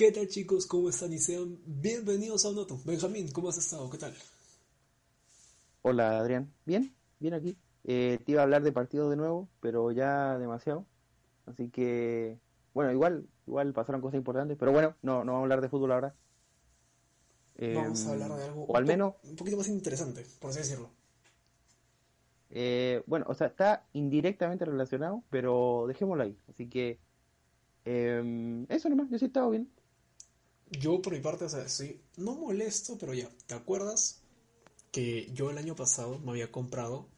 ¿Qué tal chicos? ¿Cómo están? Y sean bienvenidos a un otro. Benjamín, ¿cómo has estado? ¿Qué tal? Hola Adrián, bien, bien aquí. Eh, te iba a hablar de partido de nuevo, pero ya demasiado. Así que, bueno, igual, igual pasaron cosas importantes, pero bueno, no, no vamos a hablar de fútbol ahora. vamos a hablar de algo o al menos, un poquito más interesante, por así decirlo. Eh, bueno, o sea, está indirectamente relacionado, pero dejémoslo ahí. Así que, eh, eso nomás, yo sí he estado bien. Yo por mi parte, o sea, estoy no molesto, pero ya, ¿te acuerdas que yo el año pasado me había comprado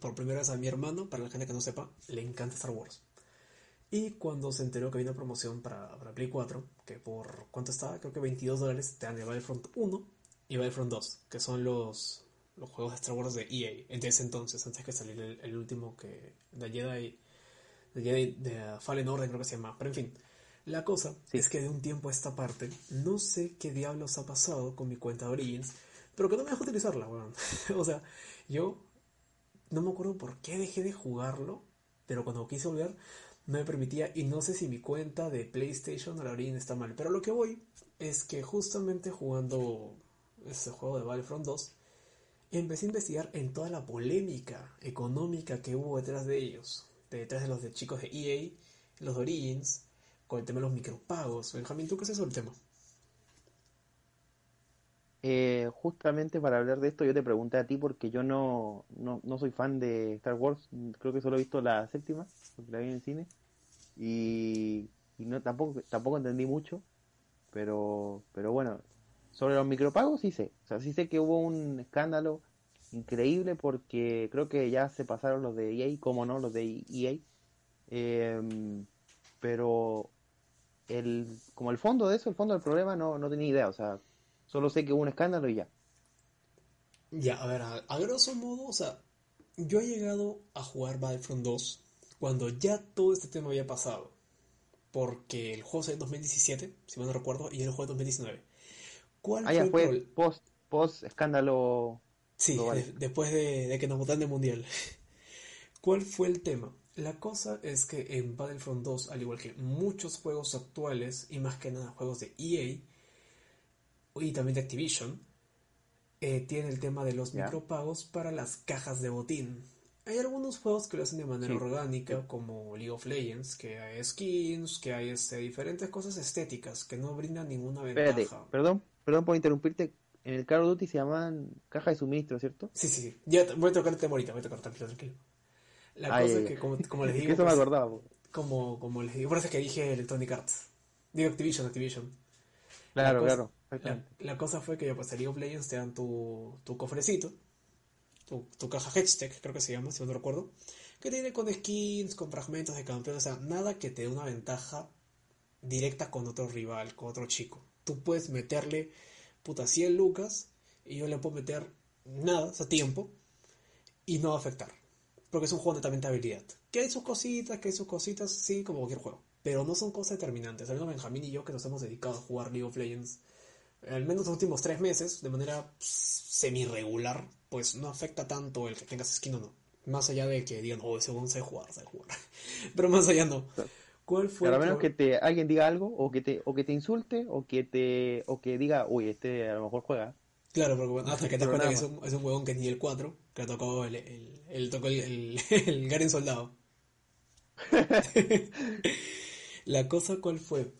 por primera vez a mi hermano, para la gente que no sepa, le encanta Star Wars. Y cuando se enteró que había una promoción para, para Play 4, que por ¿cuánto estaba? Creo que 22 dólares, te dan el Battlefront 1 y Battlefront 2, que son los, los juegos de Star Wars de EA, en ese entonces, antes que saliera el, el último que de Jedi, de Jedi de Fallen Order creo que se llama, pero en fin. La cosa es que de un tiempo a esta parte, no sé qué diablos ha pasado con mi cuenta de Origins, pero que no me dejo utilizarla, weón. o sea, yo no me acuerdo por qué dejé de jugarlo, pero cuando quise volver no me permitía y no sé si mi cuenta de PlayStation o la Origins está mal. Pero lo que voy es que justamente jugando ese juego de Battlefront 2, empecé a investigar en toda la polémica económica que hubo detrás de ellos, detrás de los de chicos de EA, los de Origins, el tema de los micropagos. Benjamín, ¿tú qué es sobre el tema? Eh, justamente para hablar de esto yo te pregunté a ti porque yo no, no, no, soy fan de Star Wars, creo que solo he visto la séptima, porque la vi en el cine, y, y, no tampoco, tampoco entendí mucho, pero, pero bueno, sobre los micropagos sí sé, o sea, sí sé que hubo un escándalo increíble porque creo que ya se pasaron los de EA, como no, los de EA, eh, pero el, como el fondo de eso, el fondo del problema, no, no tenía idea. O sea, solo sé que hubo un escándalo y ya. Ya, a ver, a, a grosso modo, o sea, yo he llegado a jugar Battlefront 2 cuando ya todo este tema había pasado. Porque el juego salió en 2017, si mal no recuerdo, y el juego en 2019. ¿Cuál ah, fue, fue el post, post escándalo? Sí, de, después de, de, que nos votan de mundial. ¿Cuál fue el tema? La cosa es que en Battlefront 2, al igual que muchos juegos actuales, y más que nada juegos de EA, y también de Activision, eh, tiene el tema de los micropagos para las cajas de botín. Hay algunos juegos que lo hacen de manera sí. orgánica, como League of Legends, que hay skins, que hay este, diferentes cosas estéticas que no brindan ninguna ventaja. Espérate, perdón, perdón por interrumpirte. En el Call of Duty se llaman caja de suministro, ¿cierto? Sí, sí, sí. Ya voy a tocar el tema ahorita, voy a tocar tranquilo, tranquilo. La ay, cosa es que, como, como les digo. eso pues, me acordaba. Como, como les digo, por eso es que dije Electronic Arts. Digo Activision, Activision. Claro, la cosa, claro. La, la, cosa fue que pues, en League of Legends te dan tu, tu cofrecito, tu, tu caja Hedgetech, creo que se llama, si no recuerdo, que tiene con skins, con fragmentos de campeones, o sea, nada que te dé una ventaja directa con otro rival, con otro chico. Tú puedes meterle, puta, 100 lucas y yo le puedo meter nada, o sea, tiempo, y no va a afectar porque es un juego netamente de habilidad. Que hay sus cositas, que hay sus cositas, sí, como cualquier juego. Pero no son cosas determinantes. Al menos Benjamín y yo que nos hemos dedicado a jugar League of Legends, al menos los últimos tres meses, de manera semi-regular, pues no afecta tanto el que tengas skin o no. Más allá de que digan, oh, ese juego sabe jugar, sabe jugar. Pero más allá no. ¿Cuál fue Pero a menos que te, alguien diga algo, o que te, o que te insulte, o que te, o que diga, uy, este a lo mejor juega. Claro, porque bueno, hasta que te acuerdas que es un, es un huevón que es nivel 4, que ha tocado el, el, el, tocó el, el, el Garen Soldado. la cosa cuál fue,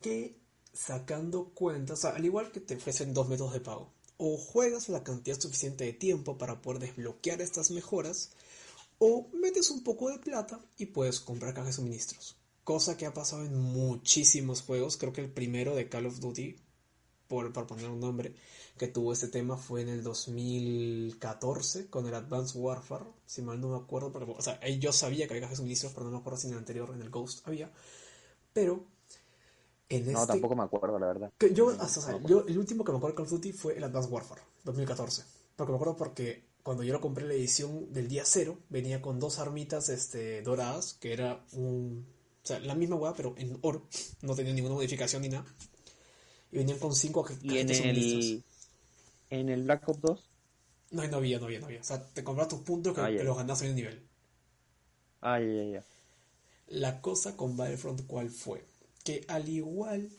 que sacando cuentas, o sea, al igual que te ofrecen dos métodos de pago, o juegas la cantidad suficiente de tiempo para poder desbloquear estas mejoras, o metes un poco de plata y puedes comprar cajas de suministros. Cosa que ha pasado en muchísimos juegos, creo que el primero de Call of Duty, por, por poner un nombre, que tuvo este tema fue en el 2014 con el Advanced Warfare, si mal no me acuerdo, pero, o sea, yo sabía que había cajas de suministros, pero no me acuerdo si en el anterior, en el Ghost, había. Pero en este... No, tampoco me acuerdo, la verdad. Que yo, o sea, no yo, el último que me acuerdo de Call of Duty fue el Advanced Warfare, 2014. Porque me acuerdo porque cuando yo lo compré la edición del día cero, venía con dos armitas este, doradas, que era un... O sea, la misma weá, pero en oro. No tenía ninguna modificación ni nada. Y venían con cinco y en el en el Black Ops 2? No, no había, no había, no había. O sea, te compras tus puntos que, ah, que los ganas en el nivel. Ah, ya, ya, ya. La cosa con Battlefront, ¿cuál fue? Que al igual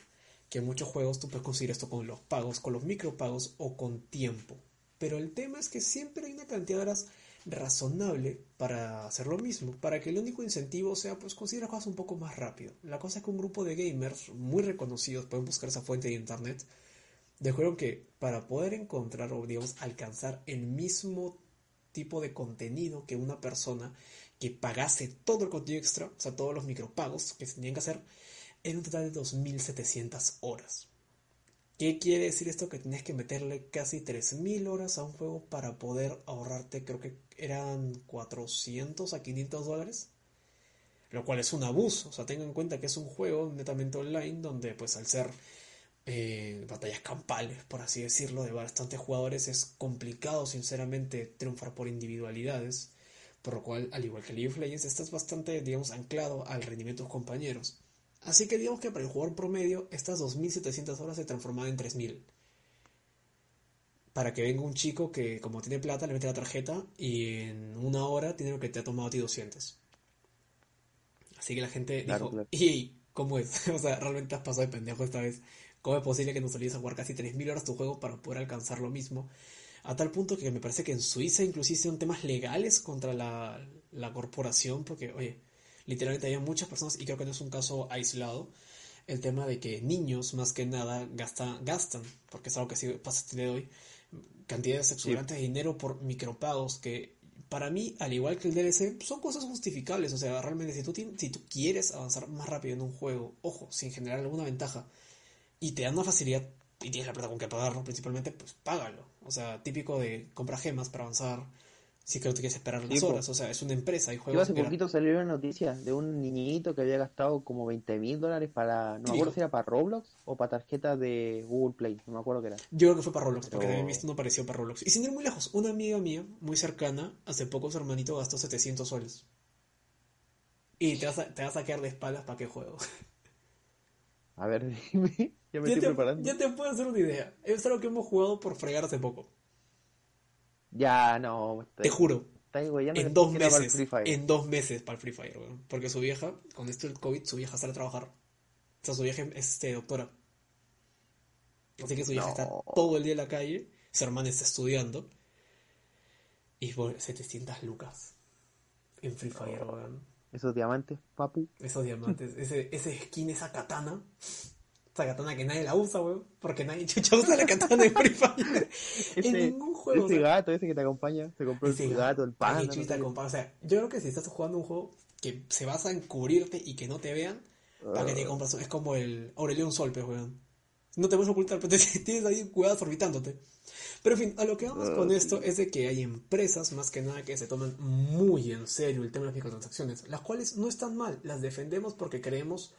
que muchos juegos tú puedes conseguir esto con los pagos, con los micropagos o con tiempo. Pero el tema es que siempre hay una cantidad de horas razonable para hacer lo mismo, para que el único incentivo sea pues conseguir cosas un poco más rápido. La cosa es que un grupo de gamers muy reconocidos pueden buscar esa fuente de internet, dijeron que para poder encontrar o digamos alcanzar el mismo tipo de contenido que una persona que pagase todo el contenido extra, o sea, todos los micropagos que se tenían que hacer, en un total de 2.700 horas. ¿Qué quiere decir esto? Que tienes que meterle casi 3.000 horas a un juego para poder ahorrarte, creo que eran 400 a 500 dólares. Lo cual es un abuso. O sea, tengan en cuenta que es un juego netamente online donde pues al ser eh, batallas campales, por así decirlo, de bastantes jugadores es complicado sinceramente triunfar por individualidades. Por lo cual, al igual que League of Legends, estás bastante, digamos, anclado al rendimiento de tus compañeros. Así que digamos que para el jugador promedio, estas 2.700 horas se transforman en 3.000. Para que venga un chico que, como tiene plata, le mete la tarjeta y en una hora tiene lo que te ha tomado a ti 200. Así que la gente dijo, ¿y cómo es? o sea, realmente has pasado de pendejo esta vez. ¿Cómo es posible que nos olvides a jugar casi 3.000 horas tu juego para poder alcanzar lo mismo? A tal punto que me parece que en Suiza inclusive hicieron temas legales contra la, la corporación, porque, oye, literalmente había muchas personas, y creo que no es un caso aislado, el tema de que niños más que nada gastan, gastan porque es algo que sí pasa de hoy, cantidades exorbitantes de dinero por micropagos que para mí, al igual que el DLC, son cosas justificables. O sea, realmente si tú, si tú quieres avanzar más rápido en un juego, ojo, sin generar alguna ventaja, y te dan una facilidad y tienes la plata con que pagarlo principalmente, pues págalo. O sea, típico de compra gemas para avanzar, si creo que quieres esperar las horas. O sea, es una empresa. Hay juegos hace poquito salió una noticia de un niñito que había gastado como 20 mil dólares para. No me acuerdo si era para Roblox o para tarjeta de Google Play. No me acuerdo qué era. Yo creo que fue para Roblox, porque también visto no pareció para Roblox. Y sin ir muy lejos, una amiga mía, muy cercana, hace poco su hermanito gastó 700 soles. Y te vas a, te vas a quedar de espaldas para qué juego. A ver, dime. Ya me estoy te, preparando. Ya te puedo hacer una idea. Es algo que hemos jugado por fregar hace poco. Ya, no. Te juro. en dos meses. En dos meses para el Free Fire, weón. Porque su vieja, con esto del COVID, su vieja sale a trabajar. O sea, su vieja es este, doctora. Así que su vieja está todo el día en la calle. Su hermana está estudiando. Y por 700 lucas. En Free Fire, weón. Esos diamantes, papu. Esos diamantes. ese, ese skin, esa katana. Esa katana que nadie la usa, weón. Porque nadie chucha usa la katana de Free Fire. en ningún juego. Ese gato, ese que te acompaña. Se compró ese gato, el pan. O sea, yo creo que si estás jugando un juego que se basa en cubrirte y que no te vean, para que te ah. compras. Es como el Aurelion Solpe, weón. No te puedes ocultar, pero tienes ahí cuidados orbitándote. Pero en fin, a lo que vamos con ah, esto es de que hay empresas, más que nada, que se toman muy en serio el tema de las microtransacciones, las cuales no están mal, las defendemos porque creemos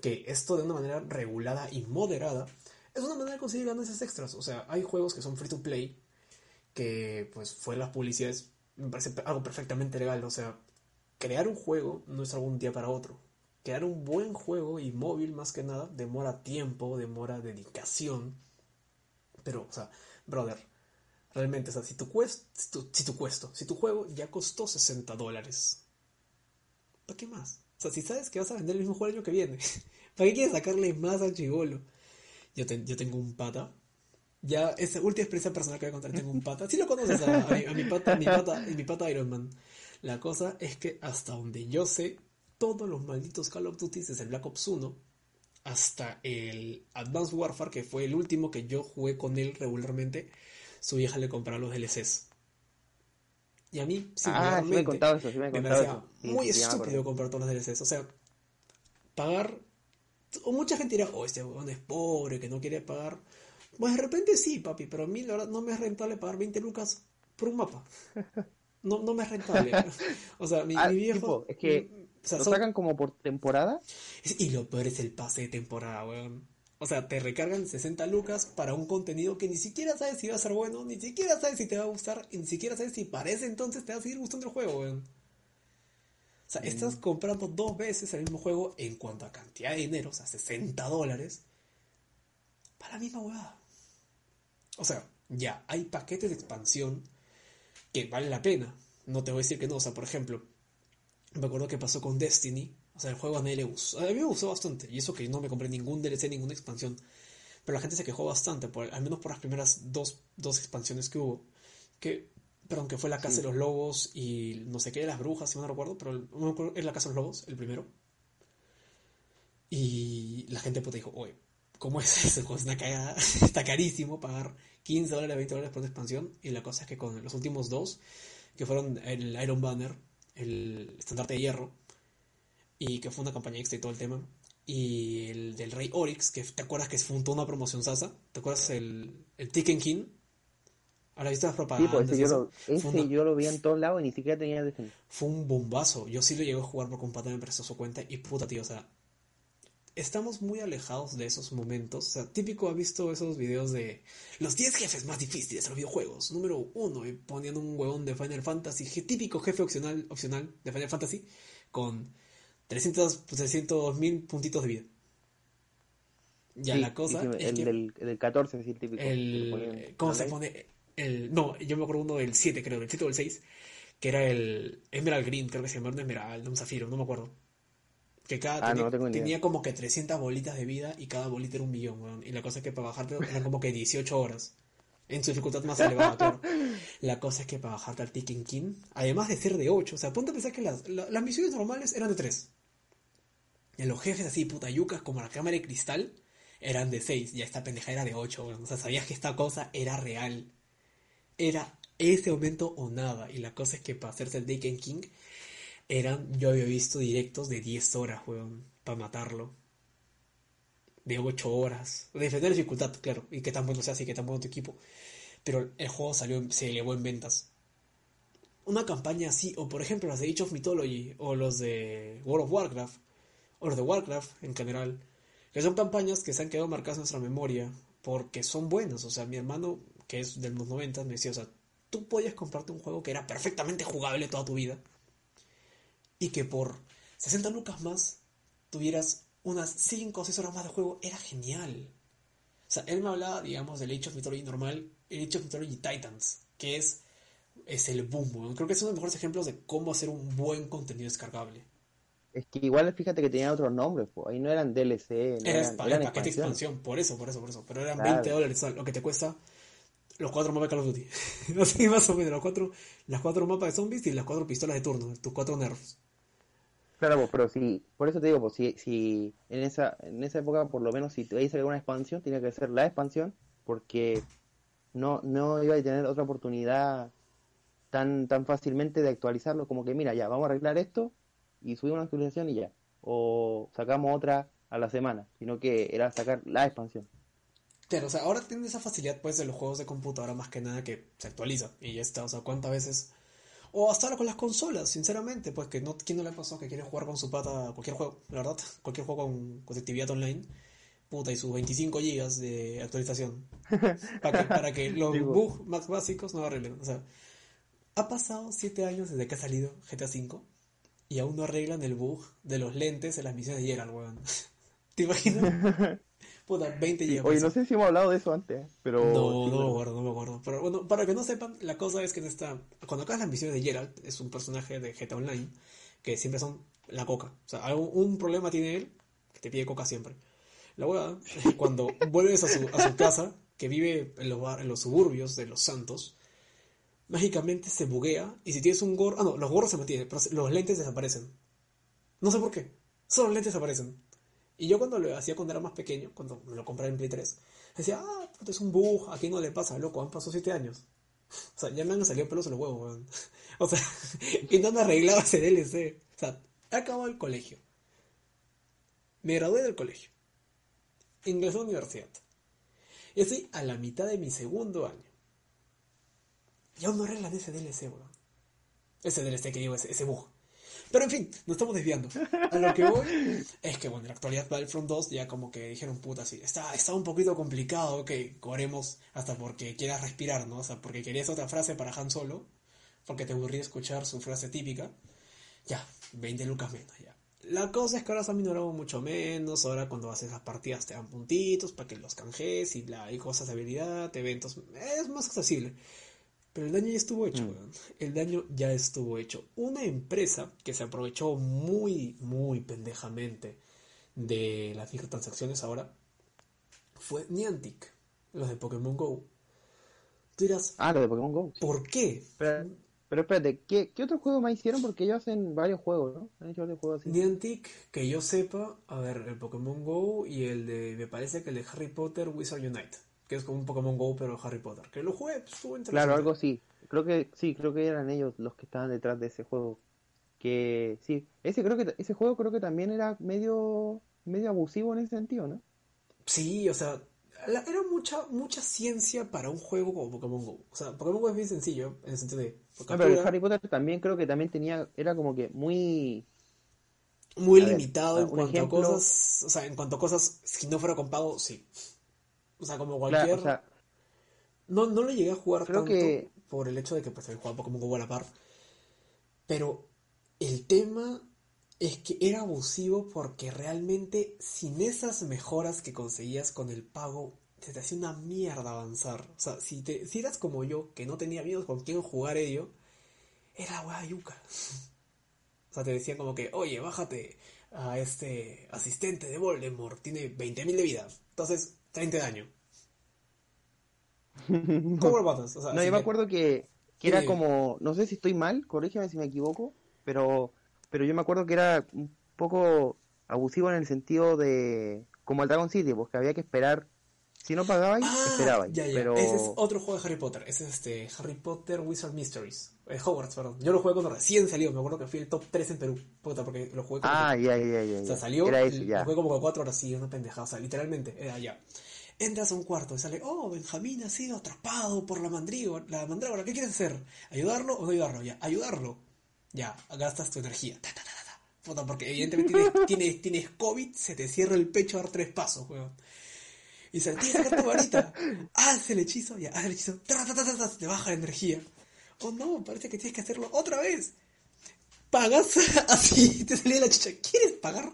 que esto de una manera regulada y moderada es una manera de conseguir ganancias extras. O sea, hay juegos que son free to play, que pues fue las publicidades, me parece algo perfectamente legal. O sea, crear un juego no es algún día para otro. Crear un buen juego y móvil más que nada demora tiempo, demora dedicación. Pero, o sea, brother, realmente, o sea, si tu, si tu cuesto, si tu juego ya costó 60 dólares, ¿para qué más? O sea, si sabes que vas a vender el mismo juego el año que viene, ¿para qué quieres sacarle más al chivolo? Yo, yo tengo un pata. Ya, esa última experiencia personal que voy a contar, tengo un pata. Si lo conoces a, mi, pata, mi pata, mi pata Iron Man. La cosa es que hasta donde yo sé, todos los malditos Call of Duty, desde el Black Ops 1 hasta el Advanced Warfare, que fue el último que yo jugué con él regularmente, su vieja le compraba los DLCs. Y a mí, ah, sí me, he contado eso, sí me, he contado eso. muy estúpido comprar todos los DLCs. O sea, pagar. O mucha gente dirá, oh, este huevón es pobre, que no quiere pagar. Pues de repente sí, papi, pero a mí la verdad no me es rentable pagar 20 lucas por un mapa. No, no me es rentable. o sea, mi, ah, viejo. es que lo sacan como por temporada. Y lo peor es el pase de temporada, weón. O sea, te recargan 60 lucas para un contenido que ni siquiera sabes si va a ser bueno, ni siquiera sabes si te va a gustar, y ni siquiera sabes si parece entonces te va a seguir gustando el juego, weón. O sea, estás mm. comprando dos veces el mismo juego en cuanto a cantidad de dinero, o sea, 60 dólares, para la misma huevada. O sea, ya, hay paquetes de expansión que valen la pena. No te voy a decir que no. O sea, por ejemplo, me acuerdo que pasó con Destiny, O sea, el juego a nadie le gustó. A mí me gustó bastante. Y eso que no me compré ningún DLC, ninguna expansión. Pero la gente se quejó bastante, por, al menos por las primeras dos, dos expansiones que hubo. Que, perdón, que fue la Casa de los Lobos y no sé qué de las brujas, si no recuerdo, pero es la Casa de los Lobos, el primero. Y la gente puta dijo, oye, ¿cómo es eso? Es una cagada, está carísimo pagar 15 dólares, 20 dólares por una expansión. Y la cosa es que con los últimos dos, que fueron el Iron Banner, el estandarte de hierro, y que fue una campaña extra y todo el tema, y el del Rey Oryx, que te acuerdas que fue toda una promoción sasa, ¿te acuerdas el, el Tiken King? Ahora viste las propagandas. Sí, pues ese, yo lo, ese yo lo vi en todos lados y ni siquiera tenía defensa. Fue un bombazo. Yo sí lo llegué a jugar por compata, me prestó su cuenta y puta, tío, o sea, estamos muy alejados de esos momentos. O sea, típico ha visto esos videos de los 10 jefes más difíciles de los videojuegos. Número 1, y poniendo un huevón de Final Fantasy, típico jefe opcional, opcional de Final Fantasy, con 300, 300 mil puntitos de vida. Ya la cosa. es el, del, del, 14 es el típico. El, ¿Cómo se pone? El, no, yo me acuerdo uno del 7, creo, del 7 o del 6, que era el Emerald Green, creo que se llamaba un Emerald, un Zafiro, no me acuerdo. Que cada ah, tenía, como que 300 bolitas de vida y cada bolita era un millón, weón. Y la cosa es que para bajarte eran como que 18 horas. En su dificultad más elevada, claro. La cosa es que para bajarte al Tiken King, además de ser de 8, o sea, ponte a pensar que las, las misiones normales eran de 3. Y los jefes así, putayucas, como la cámara de cristal, eran de 6. Ya esta pendeja era de 8, weón. O sea, sabías que esta cosa era real. Era ese momento o nada. Y la cosa es que para hacerse el Taken King, eran, yo había visto directos de 10 horas, weón, para matarlo. De 8 horas. De defender la dificultad, claro. Y que tan bueno sea, y que tan bueno tu equipo. Pero el juego salió, se elevó en ventas. Una campaña así, o por ejemplo las de Age of Mythology, o los de World of Warcraft, o los de Warcraft en general, que son campañas que se han quedado marcadas en nuestra memoria, porque son buenas. O sea, mi hermano, que es de los 90, me decía, o sea, tú podías comprarte un juego que era perfectamente jugable toda tu vida y que por 60 lucas más tuvieras unas 5 o 6 horas más de juego, era genial. O sea, él me hablaba, digamos, del Age of Mythology normal, el Age of Mythology Titans, que es, es el boom. Creo que es uno de los mejores ejemplos de cómo hacer un buen contenido descargable. Es que igual fíjate que tenía otros nombres, pues. ahí no eran DLC, no eran, eran paquete expansión, por eso, por eso, por eso. Pero eran 20 dólares, lo que te cuesta los cuatro mapas de Call of Duty. Así más o menos, los cuatro, las cuatro mapas de zombies y las cuatro pistolas de turno, tus cuatro nerfs. Claro, pues, pero si, por eso te digo, pues si, si en esa, en esa época, por lo menos, si te salir una expansión, tenía que ser la expansión, porque no, no iba a tener otra oportunidad tan, tan fácilmente de actualizarlo, como que mira, ya, vamos a arreglar esto y subimos una actualización y ya. O sacamos otra a la semana, sino que era sacar la expansión. Claro, o sea, ahora tiene esa facilidad pues de los juegos de computadora más que nada que se actualiza y ya está, o sea, cuántas veces o hasta ahora con las consolas, sinceramente, pues que no, ¿quién no le pasó que quiere jugar con su pata cualquier juego, la verdad? Cualquier juego con conectividad online, puta, y sus 25 GB de actualización. para, que, para que los bugs más básicos no arreglen. O sea, ha pasado 7 años desde que ha salido GTA V y aún no arreglan el bug de los lentes en las misiones de Geralt, weón. ¿Te imaginas? Puta, 20 GB. Oye, no sé si hemos hablado de eso antes, pero... No, no me acuerdo, no me acuerdo. Pero bueno, para que no sepan, la cosa es que en esta... Cuando acabas las misiones de Geralt, es un personaje de GTA Online, que siempre son la coca. O sea, algún, un problema tiene él, que te pide coca siempre. La hueá cuando vuelves a su, a su casa, que vive en los, en los suburbios de Los Santos, mágicamente se buguea, y si tienes un gorro... Ah, no, los gorros se mantienen, pero los lentes desaparecen. No sé por qué. Solo los lentes desaparecen. Y yo cuando lo hacía cuando era más pequeño, cuando me lo compré en Play 3, decía, ah, es un bug, aquí no le pasa, loco, han pasado 7 años. O sea, ya me han salido pelos en los huevos, weón. O sea, y no me arreglaba ese DLC. O sea, he acabado el colegio. Me gradué del colegio. Ingresé a la universidad. Y estoy a la mitad de mi segundo año. Y aún no arreglan ese DLC, weón. Ese DLC que digo, ese, ese bug. Pero en fin, nos estamos desviando. A lo que voy es que, bueno, en la actualidad Battlefront 2 ya como que dijeron, puta, sí, está, está un poquito complicado que corremos hasta porque quieras respirar, ¿no? O sea, porque querías otra frase para Han Solo, porque te aburría escuchar su frase típica. Ya, 20 lucas menos, ya. La cosa es que ahora se ha minorado mucho menos. Ahora, cuando haces las partidas, te dan puntitos para que los canjes y, la, y cosas de habilidad, eventos. Es más accesible. Pero el daño ya estuvo hecho, weón. El daño ya estuvo hecho. Una empresa que se aprovechó muy, muy pendejamente de las microtransacciones ahora fue Niantic, los de Pokémon Go. Tú dirás, Ah, lo de Pokémon Go. ¿por qué? Pero, pero espérate, ¿qué, ¿qué otro juego más hicieron? Porque ellos hacen varios juegos, ¿no? Han hecho varios juegos así. Niantic, que yo sepa, a ver, el Pokémon Go y el de, me parece que el de Harry Potter Wizard Unite, que es como un Pokémon Go pero Harry Potter, que lo jugué, pues, estuvo interesante. Claro, algo así. Creo que sí, creo que eran ellos los que estaban detrás de ese juego. Que sí, ese creo que ese juego creo que también era medio medio abusivo en ese sentido, ¿no? Sí, o sea, la- era mucha, mucha ciencia para un juego como Pokémon Go. O sea, Pokémon Go es bien sencillo, en el sentido de No, pero el Harry Potter también creo que también tenía era como que muy muy a ver, limitado en cuanto ejemplo- a cosas, o sea, en cuanto a cosas, si no fuera con pago, sí. O sea, como claro, cualquier... o sea, No, no lo llegué a jugar Creo tanto que- por el hecho de que pues jugado Pokémon Go a la par. Pero el tema es que era abusivo porque realmente sin esas mejoras que conseguías con el pago, se te hacía una mierda avanzar. O sea, si, te, si eras como yo, que no tenía amigos con quien jugar ello, era weá yuca. O sea, te decían como que, oye, bájate a este asistente de Voldemort, tiene 20.000 de vida, entonces 30 de daño. ¿Cómo lo matas? O sea, no, yo me acuerdo que, que era como, no sé si estoy mal, corrígeme si me equivoco, pero pero yo me acuerdo que era un poco abusivo en el sentido de como el Dragon City, pues que había que esperar si no pagabais, Ah, esperabais, ya, ya. pero Ese es otro juego de Harry Potter. Es este Harry Potter Wizard Mysteries. Eh, Hogwarts, perdón. Yo lo jugué cuando recién salió. Me acuerdo que fui el top 3 en Perú. Puta, porque lo jugué como Ah, que- ya, ya, ya. O sea, salió. Era ese, Lo ya. jugué como que 4 horas. Sí, una pendejada. O sea, literalmente, era ya. Entras a un cuarto y sale, oh, Benjamín ha sido atrapado por la mandrígora. La mandrágora, ¿qué quieres hacer? ¿Ayudarlo o no ayudarlo? Ya, ayudarlo. Ya, gastas tu energía. Ta, ta, ta. Puta, porque evidentemente tienes, tienes, tienes COVID, se te cierra el pecho a dar tres pasos, weón. Y se tienes que sacar tu varita. Haz el hechizo, ya, haz el hechizo. Ta, ta, ta, te baja la energía. Oh no, parece que tienes que hacerlo otra vez. Pagas así, te salía la chicha. ¿Quieres pagar?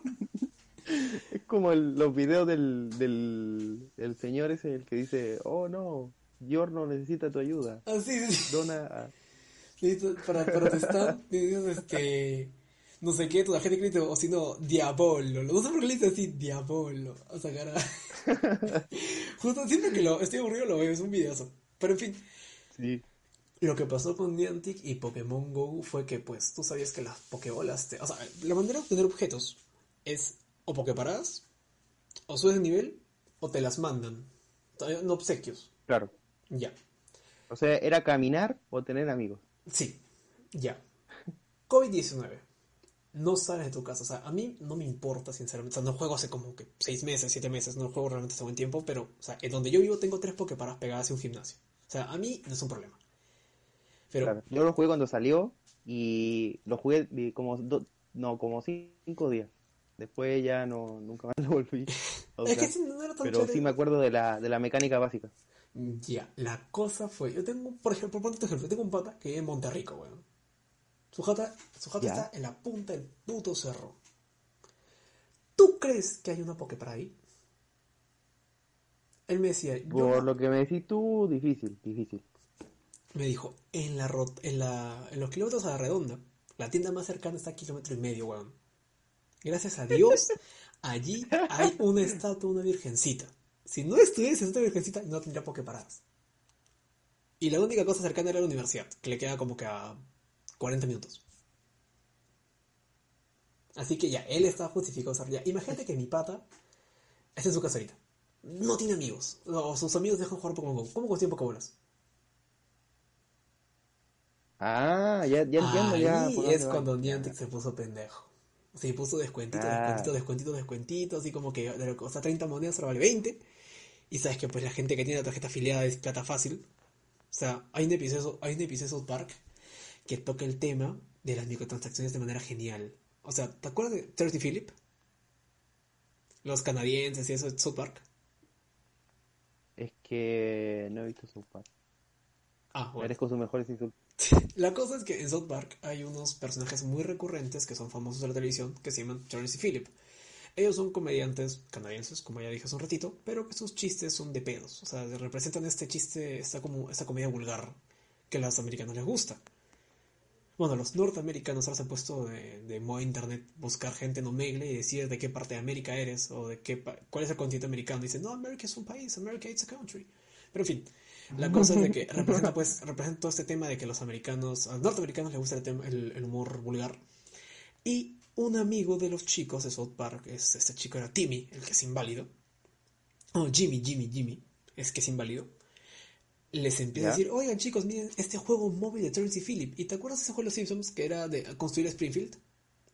Es como el- los videos del, del el señor ese el que dice, "Oh no, Giorno necesita tu ayuda. Así, sí, sí. Dona a-". Listo, para protestar, le dices, este, no sé qué, tu agente de crédito, o si no, Diabolo. No sé por qué le dice así, Diabolo. A sacar a... Justo siempre que lo estoy aburrido lo veo, es un videazo. Pero en fin, Sí. lo que pasó con Niantic y Pokémon Go fue que, pues, tú sabías que las Pokébolas, te... o sea, la manera de obtener objetos es o Poképaradas, o subes de nivel, o te las mandan. No obsequios. Claro. Ya. O sea, era caminar o tener amigos. Sí, ya. COVID-19. No sales de tu casa. O sea, a mí no me importa, sinceramente. O sea, no juego hace como que seis meses, siete meses. No juego realmente hace buen tiempo. Pero, o sea, en donde yo vivo tengo tres Poképaras pegadas en un gimnasio. O sea, a mí no es un problema. Pero, Claro. Yo lo jugué cuando salió y lo jugué como do- no, como cinco días. Después ya no, nunca más lo volví es que no era tan Pero chévere. sí me acuerdo de la, de la mecánica básica. Ya, la cosa fue. Yo tengo, por ejemplo, por ejemplo, tengo un pata que vive en Monterrico, weón. Su jata, su jata Ya. está en la punta del puto cerro. ¿Tú crees que hay una Poképara ahí? Él me decía, Por lo que me decís tú, difícil, difícil. me dijo, en la rot- en la en los kilómetros a la redonda, la tienda más cercana está a kilómetro y medio, weón. Gracias a Dios, allí hay una estatua, una virgencita. Si no estuviese esta virgencita, no tendría Poképaradas. Y la única cosa cercana era la universidad, que le queda como que a 40 minutos. Así que ya, él está justificado ya. Imagínate que mi pata está en su casa ahorita. No tiene amigos. O sus amigos dejan jugar Pokémon Go. ¿Cómo consiguen Pokébolas? Ah, ya, ya entiendo ya. Ahí dónde es cuando Niantic se puso pendejo. Se puso descuentito, Ah. descuentito, descuentito, descuentito, así como que de lo que cuesta 30 monedas ahora vale 20. Y sabes que pues la gente que tiene la tarjeta afiliada es plata fácil. O sea, hay un episodio, hay un episodio Park que toca el tema de las microtransacciones de manera genial. O sea, ¿te acuerdas de Thirsty Philip? Los canadienses y eso de South Park. Es que no he visto su par. Ah, bueno. Eres con sus mejores insultos. La cosa es que en South Park hay unos personajes muy recurrentes que son famosos de la televisión que se llaman Charles y Philip. Ellos son comediantes canadienses, como ya dije hace un ratito, pero que sus chistes son de pedos. O sea, representan este chiste, esta, como, esta comedia vulgar que a los americanos les gusta. Bueno, los norteamericanos ahora se han puesto de, de moda internet buscar gente en Omegle y decir de qué parte de América eres o de qué cuál es el continente americano. Dicen, no, América es un país, América es a country. Pero en fin, la cosa es de que representa, pues, representa todo este tema de que los americanos, a los norteamericanos les gusta el, tema, el, humor vulgar. Y un amigo de los chicos de South Park, es, este chico era Timmy, el que es inválido. Oh, Jimmy, Jimmy, Jimmy, es que es inválido les empieza a decir, oigan chicos, miren este juego móvil de Tracy Philip. ¿Y te acuerdas de ese juego de los Simpsons que era de construir Springfield?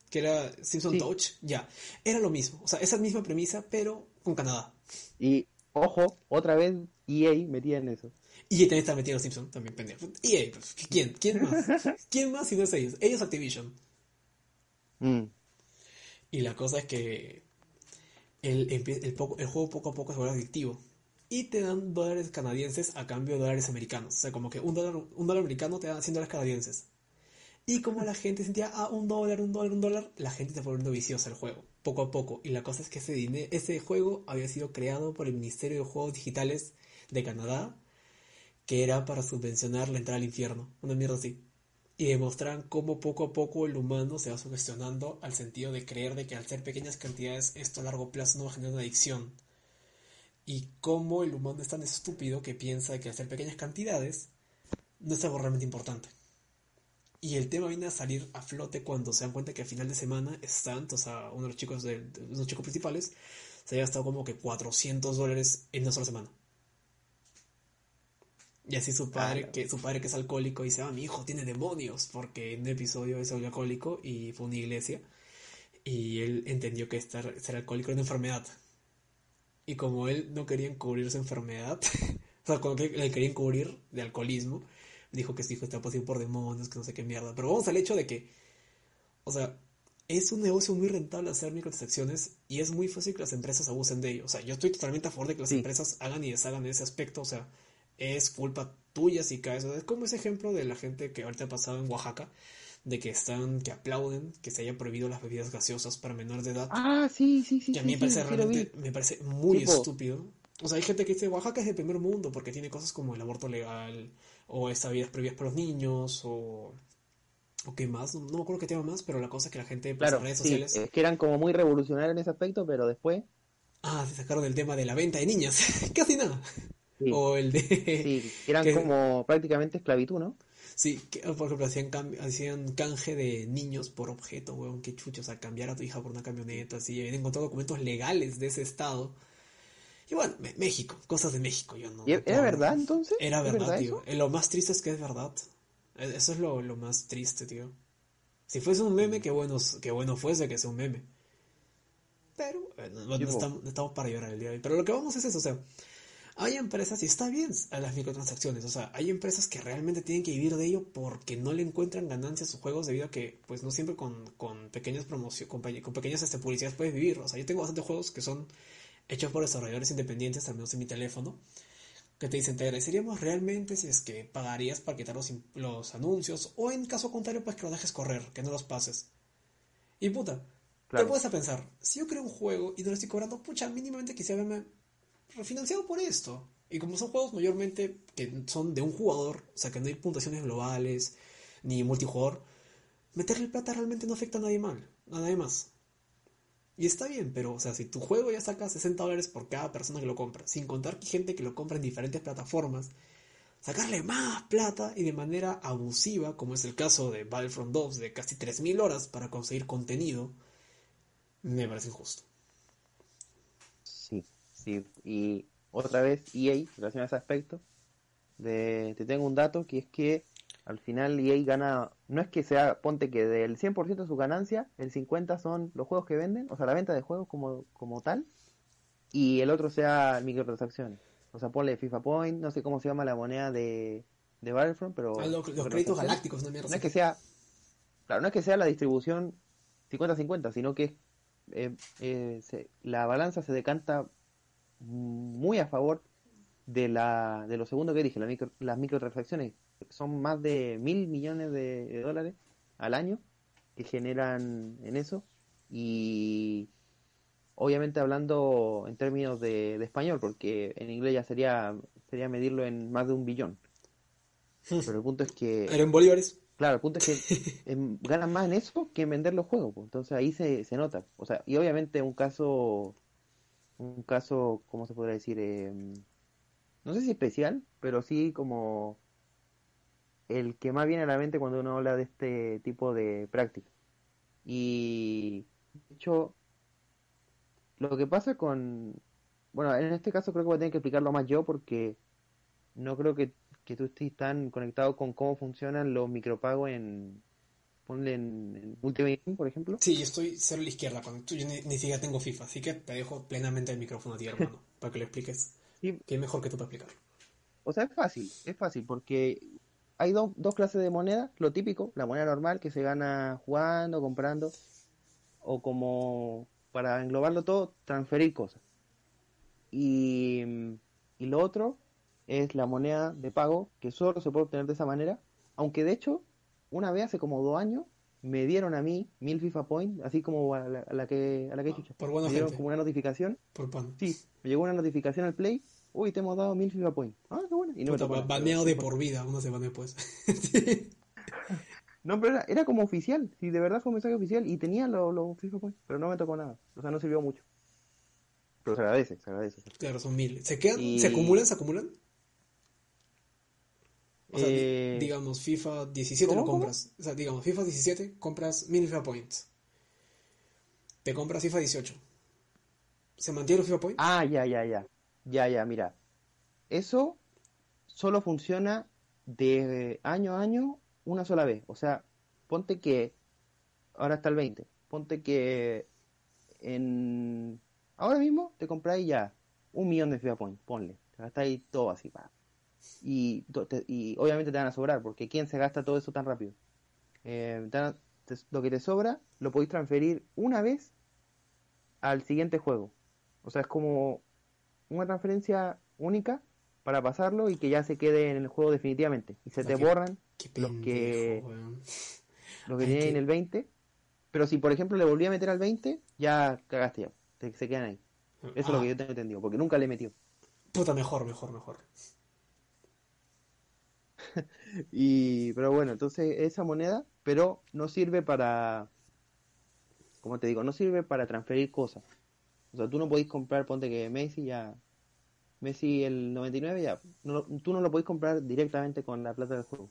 Que era Simpson Touch. Ya, era lo mismo. O sea, esa misma premisa, pero con Canadá. Y, ojo, otra vez EA metía en eso. Y también está metido en Simpson, también pendejo. EA, pues, ¿quién? ¿Quién más? ¿Quién más si no es ellos? Ellos Activision. Mm. Y la cosa es que el, el, el, el juego poco a poco se vuelve adictivo y te dan dólares canadienses a cambio de dólares americanos. O sea, como que un dólar, un dólar americano te da 100 dólares canadienses. Y como la gente sentía, ah, un dólar, un dólar, un dólar, la gente se fue volviendo viciosa el juego, poco a poco. Y la cosa es que ese, dinero, ese juego había sido creado por el Ministerio de Juegos Digitales de Canadá, que era para subvencionar la entrada al infierno, una mierda así. Y demostrar cómo poco a poco el humano se va sugestionando al sentido de creer de que al ser pequeñas cantidades esto a largo plazo no va a generar una adicción y cómo el humano es tan estúpido que piensa que hacer pequeñas cantidades no es algo realmente importante. Y el tema viene a salir a flote cuando se dan cuenta que a final de semana están, o sea, uno de los chicos, de, los chicos principales se había gastado como que 400 dólares en una sola semana. Y así su padre, que su padre que es alcohólico, dice, ah, mi hijo tiene demonios, porque en un episodio es alcohólico y fue a una iglesia. Y él entendió que estar, ser alcohólico era una enfermedad. Y como él no quería encubrir su enfermedad, o sea, como que le quería encubrir de alcoholismo, dijo que su hijo estaba poseído por demonios, que no sé qué mierda. Pero vamos al hecho de que, o sea, es un negocio muy rentable hacer microtransacciones y es muy fácil que las empresas abusen de ello. O sea, yo estoy totalmente a favor de que las empresas hagan y deshagan ese aspecto. O sea, es culpa tuya si caes. O sea, es como ese ejemplo de la gente que ahorita ha pasado en Oaxaca, de que están, que aplauden que se hayan prohibido las bebidas gaseosas para menores de edad. Ah, sí, sí, sí. Que a mí me parece realmente, me parece muy estúpido. O sea, hay gente que dice Oaxaca es el primer mundo porque tiene cosas como el aborto legal, o estas vidas previas para los niños, o, o qué más, no, me acuerdo qué tema más, pero la cosa es que la gente pues, en redes sociales... es que eran como muy revolucionarios en ese aspecto, pero después... Ah, se sacaron el tema de la venta de niñas, casi nada. O el de... Sí, eran como prácticamente esclavitud, ¿no? Sí, que, por ejemplo, hacían, hacían canje de niños por objeto, weón, qué chucho, o sea, cambiar a tu hija por una camioneta, así, habían encontrado documentos legales de ese estado. Y bueno, México, cosas de México, yo no. ¿Era verdad entonces? Era verdad, tío. Eh, lo más triste es que es verdad. Eh, eso es lo, más triste, tío. Si fuese un meme, qué bueno, qué bueno fuese que sea un meme. Pero eh, no, estamos, no, estamos, para llorar el día de hoy. Pero lo que vamos es eso, o sea, hay empresas, y está bien a las microtransacciones, o sea, hay empresas que realmente tienen que vivir de ello porque no le encuentran ganancias a sus juegos debido a que, pues no siempre con, con pequeñas promociones, con, pequeñas este, publicidades puedes vivir. O sea, yo tengo bastantes juegos que son hechos por desarrolladores independientes, al menos en mi teléfono, que te dicen, te agradeceríamos realmente si es que pagarías para quitar los, los anuncios, o en caso contrario, pues que los dejes correr, que no los pases. Y puta, te puedes a pensar, si yo creo un juego y no lo estoy cobrando, pucha, mínimamente quisiera verme refinanciado por esto. Y como son juegos mayormente que son de un jugador, o sea que no hay puntuaciones globales ni multijugador, meterle plata realmente no afecta a nadie mal, a nadie más. Y está bien, pero o sea, si tu juego ya saca 60 dólares por cada persona que lo compra, sin contar que gente que lo compra en diferentes plataformas, sacarle más plata y de manera abusiva, como es el caso de Battlefront 2, de casi 3.000 horas para conseguir contenido, me parece injusto y otra vez EA, en relación a ese aspecto, de, te tengo un dato que es que al final EA gana, no es que sea, ponte que del 100% de su ganancia, el 50% son los juegos que venden, o sea, la venta de juegos como, como tal, y el otro sea microtransacciones. O sea, ponle FIFA Point, no sé cómo se llama la moneda de, de Battlefront, pero... Ah, los, créditos galácticos, no No es que sea, claro, no es que sea la distribución 50-50, sino que eh, eh, la balanza se decanta muy a favor de, la, de lo segundo que dije, la micro, las microtransacciones. Son más de mil millones de, dólares al año que generan en eso. Y obviamente hablando en términos de, español, porque en inglés ya sería, sería medirlo en más de un billón. Pero el punto es que, en bolívares. claro, el punto es que ganan más en eso que en vender los juegos. pues. Entonces ahí se, se nota. O sea, y obviamente un caso, un caso, ¿cómo se podría decir? Em, no sé si especial, pero sí como el que más viene a la mente cuando uno habla de este tipo de práctica. Y de hecho, lo que pasa con, bueno, en este caso creo que voy a tener que explicarlo más yo porque no creo que, que tú estés tan conectado con cómo funcionan los micropagos en, ponle en, en Ultimate Team, por ejemplo. Sí, yo estoy cero a la izquierda con esto. Yo ni, ni siquiera tengo FIFA, así que te dejo plenamente el micrófono a ti, hermano, para que lo expliques. Sí, Que es mejor que tú para explicarlo. O sea, es fácil, es fácil porque hay dos, dos clases de moneda, lo típico, la moneda normal que se gana jugando, comprando, o como para englobarlo todo, transferir cosas. Y, y lo otro es la moneda de pago, que solo se puede obtener de esa manera, aunque de hecho, una vez hace como dos años, me dieron a mí mil FIFA Point, así como a la, a la que, a la que he Ah, chucha. por buena Me dieron gente. como una notificación, Por pan. sí, me llegó una notificación al Play, uy, te hemos dado mil FIFA Point. Ah, qué bueno. Y no me Puta, pero- baneado de por vida, una semana después. Sí. No, pero era, era como oficial, sí, de verdad fue un mensaje oficial y tenía los los FIFA Points, pero no me tocó nada, o sea, no sirvió mucho. Pero se agradece, se agradece. Claro, son mil. ¿Se quedan? Y- ¿Se acumulan? ¿Se acumulan? O sea, Eh, digamos, FIFA 17 ¿cómo, lo compras. O sea, digamos, FIFA 17 compras 1000 FIFA Points. Te compras FIFA 18. ¿Se mantiene los FIFA Points? Ah, ya, ya, ya, ya, ya, mira, eso solo funciona de año a año una sola vez, o sea, ponte que, ahora está el 20, ponte que en, ahora mismo te compráis ya un millón de FIFA Points, ponle, te gastáis todo así, pa. Y, to- te- y obviamente te van a sobrar, porque ¿quién se gasta todo eso tan rápido? Eh, te van a- te- lo que te sobra lo podéis transferir una vez al siguiente juego. O sea, es como una transferencia única para pasarlo y que ya se quede en el juego definitivamente. Y se Ah, te qué- borran Qué los que- pendejo, weón. los que Ay, tienen qué- en el 20. Pero si, por ejemplo, le volví a meter al 20, ya cagaste ya. Te- se quedan ahí. Eso es lo Ah, que yo tengo entendido, porque nunca le metió. Puta, mejor, mejor, mejor. Y, pero bueno, entonces esa moneda, pero no sirve para, como te digo, no sirve para transferir cosas. O sea, tú no podéis comprar, ponte que Messi ya, Messi el 99 ya, no, tú no lo podéis comprar directamente con la plata del juego.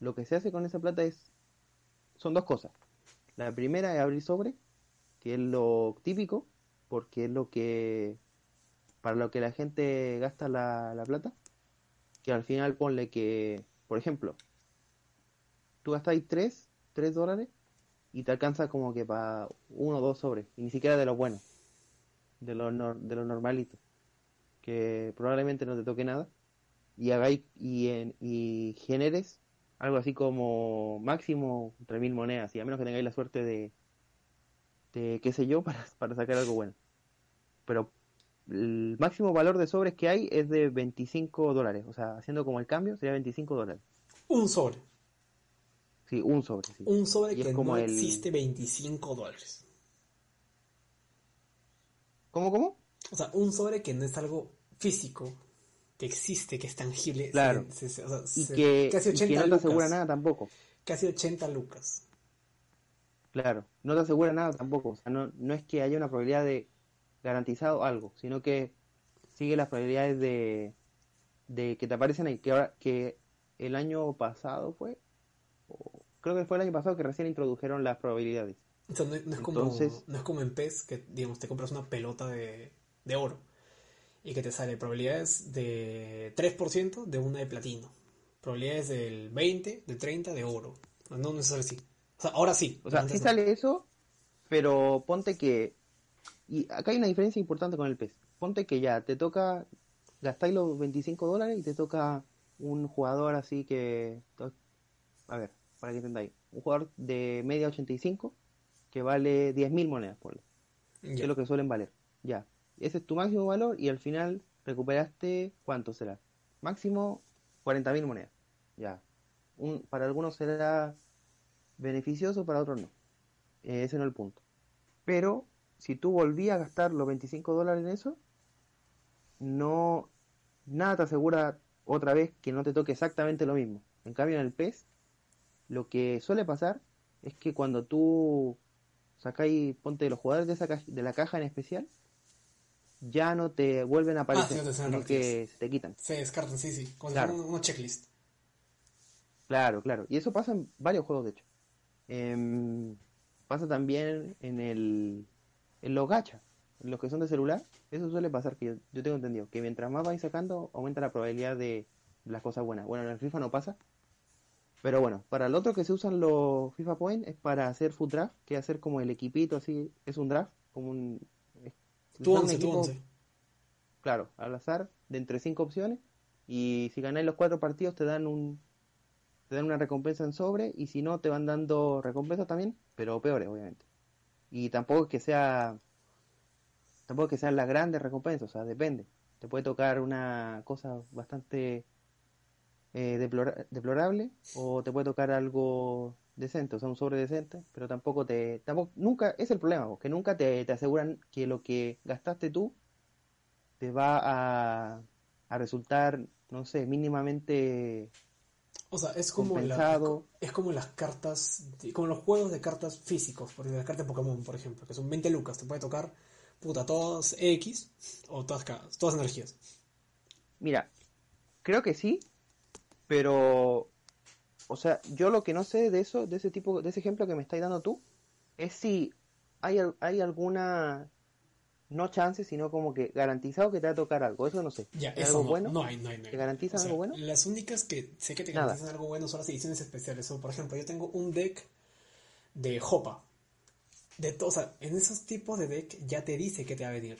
Lo que se hace con esa plata es, son dos cosas. La primera es abrir sobre, que es lo típico, porque es lo que, para lo que la gente gasta la, la plata que al final ponle que, por ejemplo, tú gastáis 3, 3 dólares y te alcanza como que para uno o dos sobres, y ni siquiera de los buenos, de los, nor- de los normalitos, que probablemente no te toque nada, y hagáis y, en- y generes algo así como máximo 3.000 monedas, y a menos que tengáis la suerte de, de qué sé yo, para, para sacar algo bueno. Pero el máximo valor de sobres que hay es de 25 dólares. O sea, haciendo como el cambio sería 25 dólares. Un sobre. Sí, un sobre. Sí. Un sobre Y es que como no el- existe 25 dólares. ¿Cómo, cómo? O sea, un sobre que no es algo físico, que existe, que es tangible. Claro. se- se- o sea, Y se- que, casi y 80 que no te lucas. asegura nada tampoco. Casi 80 lucas. Claro, no te asegura nada tampoco. O sea, no, no es que haya una probabilidad de garantizado algo, sino que sigue las probabilidades de, de que te aparecen ahí. Que, ahora, que el año pasado fue, o creo que fue el año pasado que recién introdujeron las probabilidades. O sea, no, no es como, no es como en PES, que digamos, te compras una pelota de, de oro y que te sale probabilidades de 3% de una de platino. Probabilidades del 20, de 30 de oro. No, no es así. O sea, ahora sí. O sea, sí sale eso, pero ponte que. Y acá hay una diferencia importante con el PES. Ponte que ya te toca. Gastáis los 25 dólares y te toca un jugador así que. A ver, para que entendáis. Un jugador de media 85 que vale 10.000 monedas, que Ya. es lo que suelen valer. Ya. Ese es tu máximo valor y al final recuperaste. ¿Cuánto será? Máximo 40.000 monedas. Ya. Un, para algunos será beneficioso, para otros no. Eh, ese no es el punto. Pero si tú volvías a gastar los 25 dólares en eso, no. Nada te asegura otra vez que no te toque exactamente lo mismo. En cambio, en el PES, lo que suele pasar es que cuando tú sacáis, ponte los jugadores de, esa de la caja en especial, ya no te vuelven a aparecer, Ah, sí, no te sino que se te quitan. Se descartan, sí, sí. Como Claro. checklist. Claro, claro. Y eso pasa en varios juegos, de hecho. Em, pasa también en el en los gacha, en los que son de celular. Eso suele pasar, que yo, yo tengo entendido, que mientras más vais sacando, aumenta la probabilidad de las cosas buenas. Bueno, en el FIFA no pasa. Pero bueno, para el otro que se usan los FIFA Point es para hacer full draft, que es hacer como el equipito así, es un draft, como un... es- Tú usar un 11, tú equipo 11. claro, al azar, de entre cinco opciones, y si ganáis los cuatro partidos te dan un te dan una recompensa en sobre, y si no te van dando recompensas también, pero peores, obviamente. Y tampoco es que sea tampoco es que sean las grandes recompensas, o sea, depende. Te puede tocar una cosa bastante eh, deplora- deplorable, o te puede tocar algo decente, o sea, un sobre decente, pero tampoco te, tampoco, nunca, es el problema, que nunca te, te aseguran que lo que gastaste tú te va a, a resultar, no sé, mínimamente O sea, es como, la, es como las cartas, como los juegos de cartas físicos, por ejemplo, las cartas de Pokémon, por ejemplo, que son 20 lucas, te puede tocar, puta, todas X o todas, todas energías. Mira, creo que sí, pero, o sea, yo lo que no sé de eso, de ese tipo, de ese ejemplo que me estáis dando tú, es si hay, hay alguna, no chance, sino como que garantizado que te va a tocar algo. Eso no sé. Ya, ¿Es eso algo no, bueno? no hay, no hay, no hay. ¿Te garantizan O sea, algo bueno? Las únicas que sé que te Nada. garantizan algo bueno son las ediciones especiales. O, por ejemplo, yo tengo un deck de Hopa. De o sea, en esos tipos de deck ya te dice que te va a venir.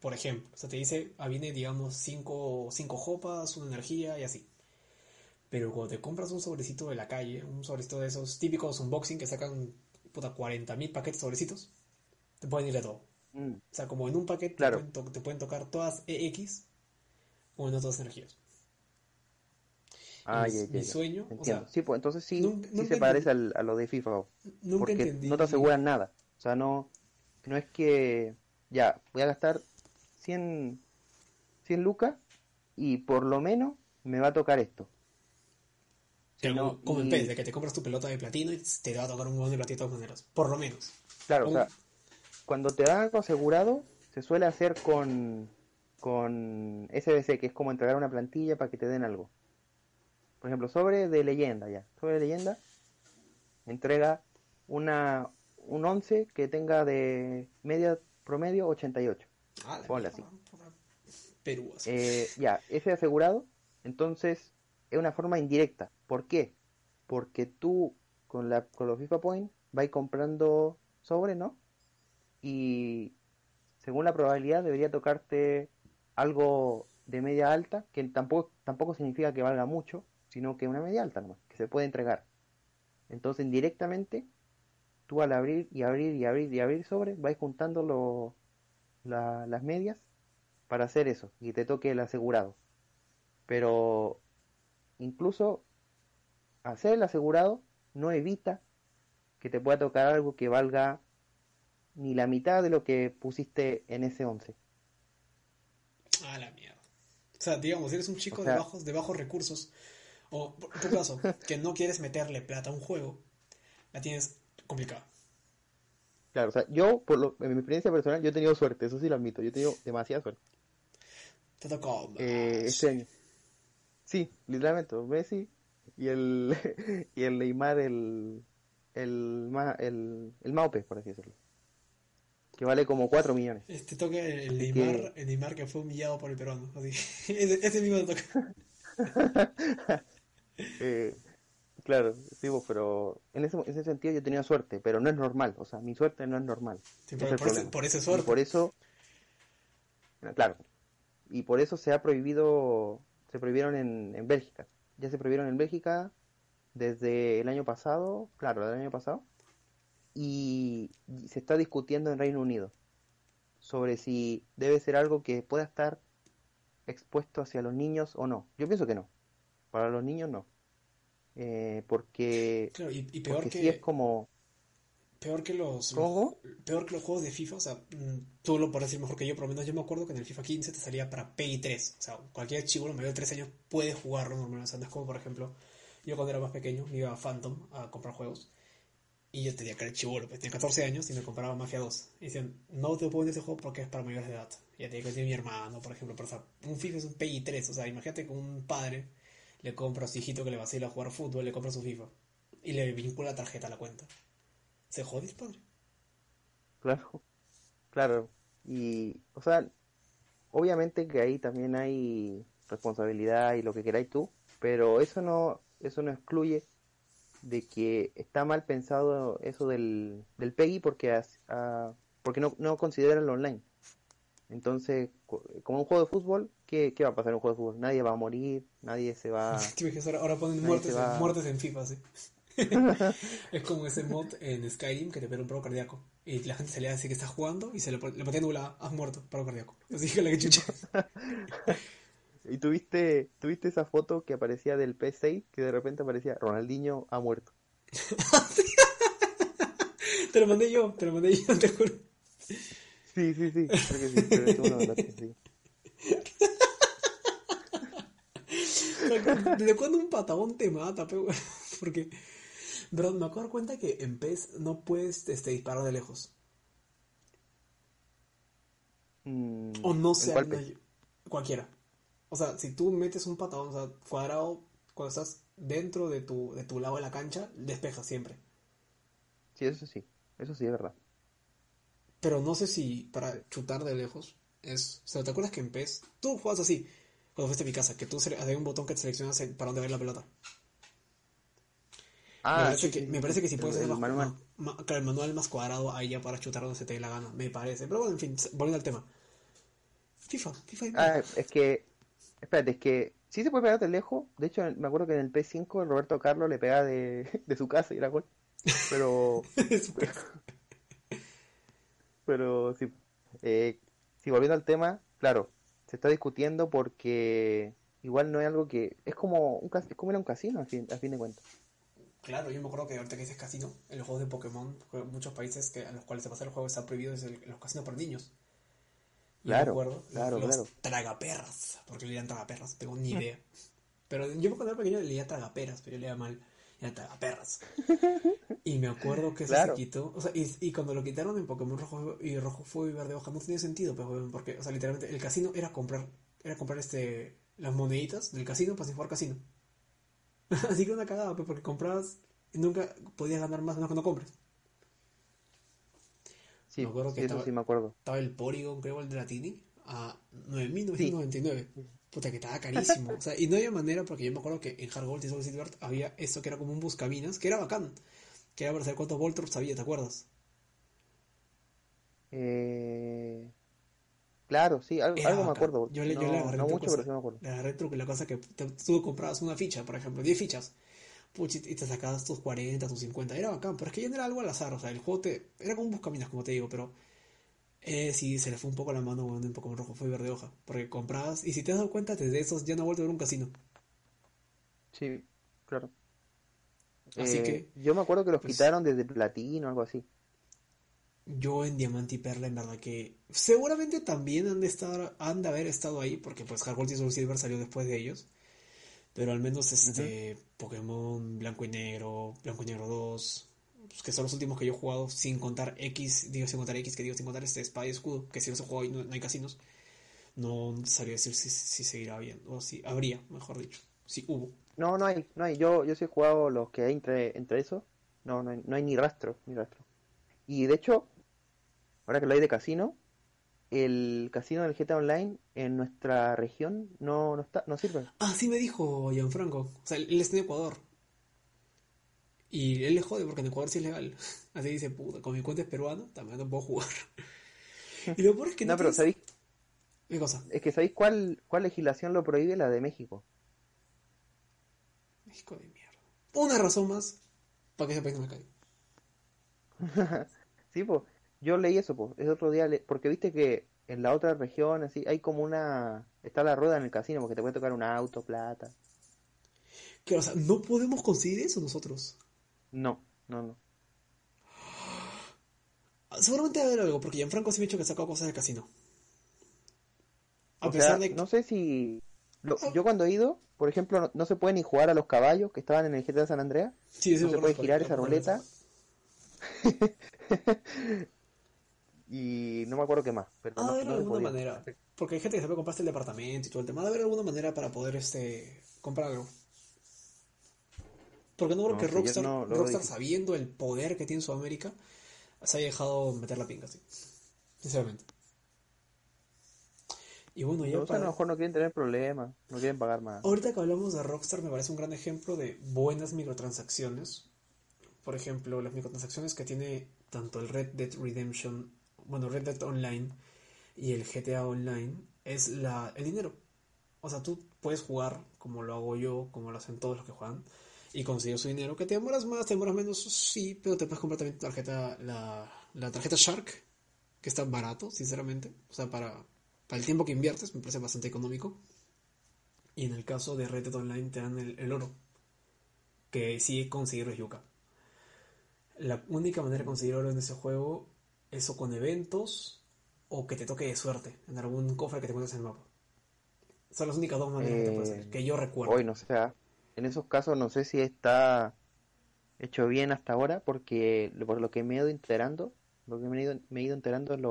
Por ejemplo, o sea, te dice, ah, viene, digamos, cinco, cinco Hopas, una energía y así. Pero cuando te compras un sobrecito de la calle, un sobrecito de esos típicos unboxing que sacan, puta, 40.000 paquetes sobrecitos, te pueden ir de todo. Mm, O sea, como en un paquete Claro. te, pueden to- te pueden tocar todas EX o en otras energías. Ah, mi, sueño, o Entiendo. sea, sí, pues entonces sí, nunca- sí nunca se parece al- a lo de FIFA, nunca porque entendí. no te aseguran nada. O sea, no, no es que, ya, voy a gastar 100, 100 lucas y por lo menos me va a tocar esto. Pero sino- como, como en y- PES, de que te compras tu pelota de platino y te va a tocar un huevón de platino de todas maneras. Por lo menos. Claro, o sea, cuando te dan algo asegurado, se suele hacer con, con SBC, que es como entregar una plantilla para que te den algo. Por ejemplo, sobre de leyenda ya. Sobre de leyenda, entrega una, un 11 que tenga de media promedio 88. Ah, Ponle puta, Perú. así. Eh, ya, ese asegurado, entonces es una forma indirecta. ¿Por qué? Porque tú con, la, con los FIFA Point vais comprando sobre, ¿no? Y según la probabilidad debería tocarte algo de media alta, que tampoco, tampoco significa que valga mucho, sino que una media alta nomás, que se puede entregar. Entonces indirectamente, tú al abrir y abrir y abrir y abrir sobre, vais juntando lo- la- las medias para hacer eso y te toque el asegurado. Pero incluso hacer el asegurado no evita que te pueda tocar algo que valga ni la mitad de lo que pusiste en ese 11. Ah, la mierda. O sea, digamos, eres un chico O sea- de, bajos, de bajos recursos, o por tu caso, que no quieres meterle plata a un juego, la tienes complicada. Claro, o sea, yo, por lo, en mi experiencia personal, yo he tenido suerte, eso sí lo admito, yo he tenido demasiada suerte. Te tocó. Eh, este año. Sí, literalmente, Messi y el, y el Neymar, el, el, ma- el, el Maupe, por así decirlo. Que vale como 4 millones. Este toca el Neymar, el Neymar que fue humillado por el peruano. Así. Ese, mismo toca. Eh, claro, sí, pero en ese, en ese sentido yo tenido suerte, pero no es normal, o sea, mi suerte no es normal. Sí, por, es el por ese, por ese Y suerte. por eso, claro, y por eso se ha prohibido, se prohibieron en, en Bélgica. Ya se prohibieron en Bélgica desde el año pasado, claro, del año pasado, y se está discutiendo en Reino Unido sobre si debe ser algo que pueda estar expuesto hacia los niños o no. Yo pienso que no. Para los niños no. Eh, porque Claro, y, y peor porque que. sí es como peor que los peor que los juegos de FIFA, o sea, mm, tú lo podrás decir mejor que yo, por lo menos yo me acuerdo que en el FIFA 15 te salía para Pay 3, o sea, cualquier chivo mayor de 3 años puede jugarlo normalmente, o sea, no es como por ejemplo, yo cuando era más pequeño me iba a Phantom a comprar juegos y yo tenía que ser chivolo, pues tenía 14 años y me compraba Mafia 2. Y decían, no te puedo ese juego porque es para mayores de edad. Y ya tenía que decir mi hermano, por ejemplo, pero o sea, un FIFA es un Pay 3, o sea, imagínate que un padre le compra a su hijito que le va a ir a jugar fútbol, le compra su FIFA y le vincula la tarjeta a la cuenta. Se jode el padre. Claro, claro. Y, o sea, obviamente que ahí también hay responsabilidad y lo que queráis tú, pero eso no, eso no excluye de que está mal pensado eso del, del PEGI porque, ah, porque no, no consideran lo online. Entonces, co- como un juego de fútbol, ¿qué, qué va a pasar en un juego de fútbol? Nadie va a morir, nadie se va... Ahora, ponen muertes, va- en, muertes en FIFA, ¿sí? es como ese mod en Skyrim que te pega un paro cardíaco. Y la gente se le hace que está jugando y se le, le patea nula, has muerto, paro cardíaco. Así que la que chucha. ¿Y tuviste, tuviste esa foto que aparecía del P6 que de repente aparecía Ronaldinho ha muerto? te lo mandé yo, te lo mandé yo, te juro. Sí, sí, sí, creo que sí, pero tú no lo mandaste, sí. ¿Desde cuándo un patagón te mata, pe? Porque, bro, me acabo de dar cuenta que en PES no puedes este, disparar de lejos. Mm, O no ¿en sé, cualquiera. O sea, si tú metes un patadón, o sea, cuadrado, cuando estás dentro de tu, de tu lado de la cancha, despejas siempre. Sí, eso sí, eso sí es verdad. Pero no sé si para chutar de lejos es... O sea, ¿te acuerdas que en PES tú juegas así? Cuando fuiste a mi casa, que tú hay un botón que te seleccionas el- para dónde va la pelota. me, Ah, parece sí, que, sí, me sí, parece que si el- puedes hacer el más, manual. ma- ma- claro, el manual más cuadrado ahí ya para chutar donde se te dé la gana, me parece. Pero bueno, en fin, volviendo al tema. FIFA, FIFA Ah, es que, espérate, es que sí se puede pegar de lejos. De hecho, me acuerdo que en el P5 el Roberto Carlos le pegaba de, de su casa y era gol. Pero, pero sí. Eh, sí, volviendo al tema, claro, se está discutiendo porque igual no es algo que. Es como, un, es como ir a un casino, a fin, a fin de cuentas. Claro, yo me acuerdo que ahorita que dices casino, en los juegos de Pokémon, muchos países que, a los cuales se pasa el juego está prohibido es el- los casinos para niños. Me Claro, acuerdo, claro, los claro. tragaperras, porque le llaman tragaperras, tengo ni idea. Pero yo cuando era pequeño le leía tragaperas, pero yo leía mal, era tragaperras. Y me acuerdo que eso Claro. se quitó, o sea, y, y cuando lo quitaron en Pokémon Rojo y Rojo Fuego y Verde Hoja no tenía sentido, pues, weón, porque, o sea, literalmente el casino era comprar, era comprar este, las moneditas del casino para sin jugar casino. Así que una cagada, pues, porque comprabas y nunca podías ganar más menos que no compres. Sí, Me acuerdo que sí, estaba- sí me acuerdo. Estaba el Porygon, creo, el de la Tini, a 9.999. Puta, que estaba carísimo. O sea, y no había manera, porque yo me acuerdo que en Hard Gold y Soul Silver había esto que era como un buscaminas, que era bacán. Que era para saber cuántos Voltron había, ¿te acuerdas? Eh, claro, sí, algo, algo me acuerdo. Yo le, yo no, le agarré no mucho, pero sí me acuerdo. Le agarré el truco, la cosa que te- tú comprabas una ficha, por ejemplo, 10 fichas. Puch, y te sacabas tus 40, tus 50. Era bacán, pero es que ya no era algo al azar. O sea, el juego te, era como un buscaminas, como te digo, pero eh, sí, se le fue un poco la mano weón, en Pokémon Rojo fue verde hoja. Porque comprabas, y si te has dado cuenta, desde esos ya no ha vuelto a ver un casino. Sí, claro. Así Eh, que, yo me acuerdo que los pues- quitaron desde platino o algo así. Yo en Diamante y Perla, en verdad que seguramente también han de estar, han de haber estado ahí, porque pues Hard Gold y Soul Silver salió después de ellos. Pero al menos este Pokémon Blanco y Negro, Blanco y Negro 2, pues, que son los últimos que yo he jugado, sin contar X, digo sin contar X, que digo sin contar este Espada y Escudo, que si no se juega y no, no hay casinos, no sabría decir si, si seguirá bien, o si habría, mejor dicho, si hubo. No, no hay, no hay. Yo, yo sí he jugado los que hay entre, entre esos. No, no hay, no hay ni rastro, ni rastro. Y de hecho, ahora que lo hay de casino, el casino del GTA Online en nuestra región no, no está, no sirve. Ah, sí me dijo Gianfranco. O sea, él está en Ecuador. Y él le jode porque en Ecuador sí es legal. Así dice, puta, con mi cuenta es peruana, también no puedo jugar. Y lo peor es que No, pero tienes- ¿sabéis? ¿Qué cosa? Es que ¿sabéis cuál, cuál legislación lo prohíbe? La de México. México de mierda. Una razón más para que ese país no me caiga. Sí, pues, yo leí eso, pues, el otro día, le- porque viste que en la otra región, así, hay como una, está la rueda en el casino, porque te puede tocar un auto, plata. Que, o sea, no podemos conseguir eso nosotros. No, no, no. Seguramente va a haber algo, porque Gianfranco sí me ha dicho que sacó cosas del casino. A pesar de No sé si. Ah. Yo cuando he ido, por ejemplo, no, se puede ni jugar a los caballos que estaban en el GTA San Andreas. Sí, no se puede girar esa ruleta. y no me acuerdo qué más. Pero ah, no, alguna manera. Porque hay gente que puede comprar el departamento y todo el tema. Debe haber alguna manera para poder este comprarlo. Porque no creo que Rockstar, Rockstar sabiendo el poder que tiene en Sudamérica, se haya dejado meter la pinga, sí. Sinceramente. Y bueno, ya para... a lo mejor no quieren tener problemas, no quieren pagar más. Ahorita que hablamos de Rockstar me parece un gran ejemplo de buenas microtransacciones. Por ejemplo, las microtransacciones que tiene tanto el Red Dead Redemption, bueno, Red Dead Online y el GTA Online es la, el dinero. O sea, tú puedes jugar como lo hago yo, como lo hacen todos los que juegan, y conseguir su dinero. Que te demoras más, te demoras menos, sí, pero te puedes comprar también tarjeta, la, la tarjeta Shark, que está barato, sinceramente. O sea, para, para el tiempo que inviertes, me parece bastante económico. Y en el caso de Red Dead Online te dan el, oro, que sí conseguir yuca. La única manera de conseguir oro en ese juego es o con eventos o que te toque de suerte en algún cofre que te encuentres en el mapa. Son las únicas dos maneras que, que yo recuerdo. Hoy no sé, en esos casos no sé si está hecho bien hasta ahora, porque por lo que me he ido enterando, lo que me he ido, me he ido enterando en,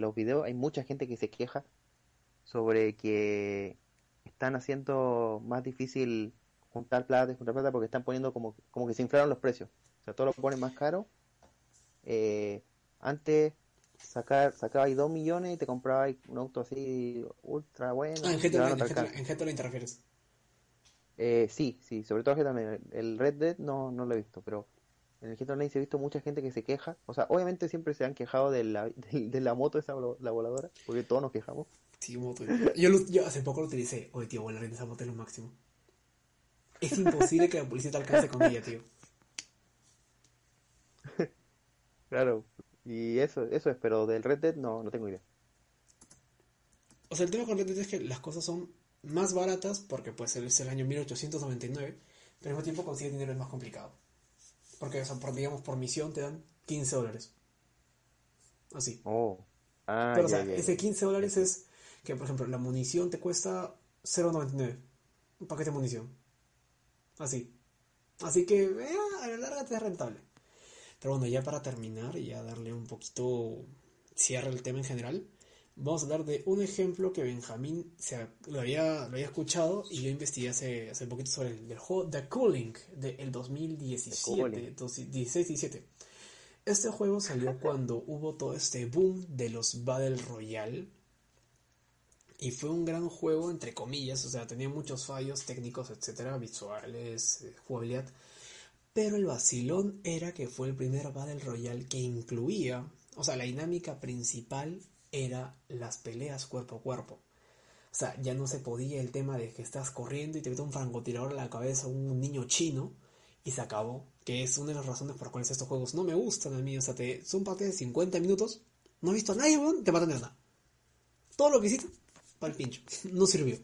los videos, hay mucha gente que se queja sobre que están haciendo más difícil juntar plata y juntar plata porque están poniendo como, como que se inflaron los precios. O sea, todo lo ponen más caro. Eh, antes sacar, sacabas 2 millones y te comprabas un auto así ultra bueno. Ah, en GTA en, interfieres. Eh, sí, sí, sobre todo también el Red Dead no, no lo he visto, pero en el GTA Online se ha visto mucha gente que se queja. O sea, obviamente siempre se han quejado de la, de, la moto esa, la voladora, porque todos nos quejamos. Sí, moto. Yo, yo hace poco lo utilicé. Oye, tío, volar en esa moto es lo máximo. Es imposible que la policía te alcance con ella, tío. claro, y eso, eso es, pero del Red Dead no, no tengo idea. O sea, el tema con Red Dead es que las cosas son más baratas porque pues es el año 1899, pero al mismo tiempo conseguir dinero es más complicado. Porque, o sea, por, digamos, por misión te dan 15 dólares. Así. Oh. Ah, pero, o sea, ese 15 dólares es que, por ejemplo, la munición te cuesta 0.99. Un paquete de munición. Así. Así que, eh, a la larga te es rentable. Pero bueno, ya para terminar y ya darle un poquito cierre el tema en general vamos a hablar de un ejemplo que Benjamín se, lo, había, lo había escuchado y yo investigué hace, hace poquito sobre el juego The Cooling del 2017, 16-17. Este juego salió cuando hubo todo este boom de los Battle Royale y fue un gran juego entre comillas, o sea, tenía muchos fallos técnicos, etcétera, visuales, eh, jugabilidad. Pero el vacilón era que fue el primer Battle Royale que incluía, o sea, la dinámica principal era las peleas cuerpo a cuerpo. O sea, ya no se podía el tema de que estás corriendo y te mete un francotirador a la cabeza un niño chino y se acabó. Que es una de las razones por las cuales estos juegos no me gustan a mí. O sea, te, son partidas de 50 minutos, no he visto a nadie, te matan de nada. Todo lo que hiciste, para el pincho. No sirvió.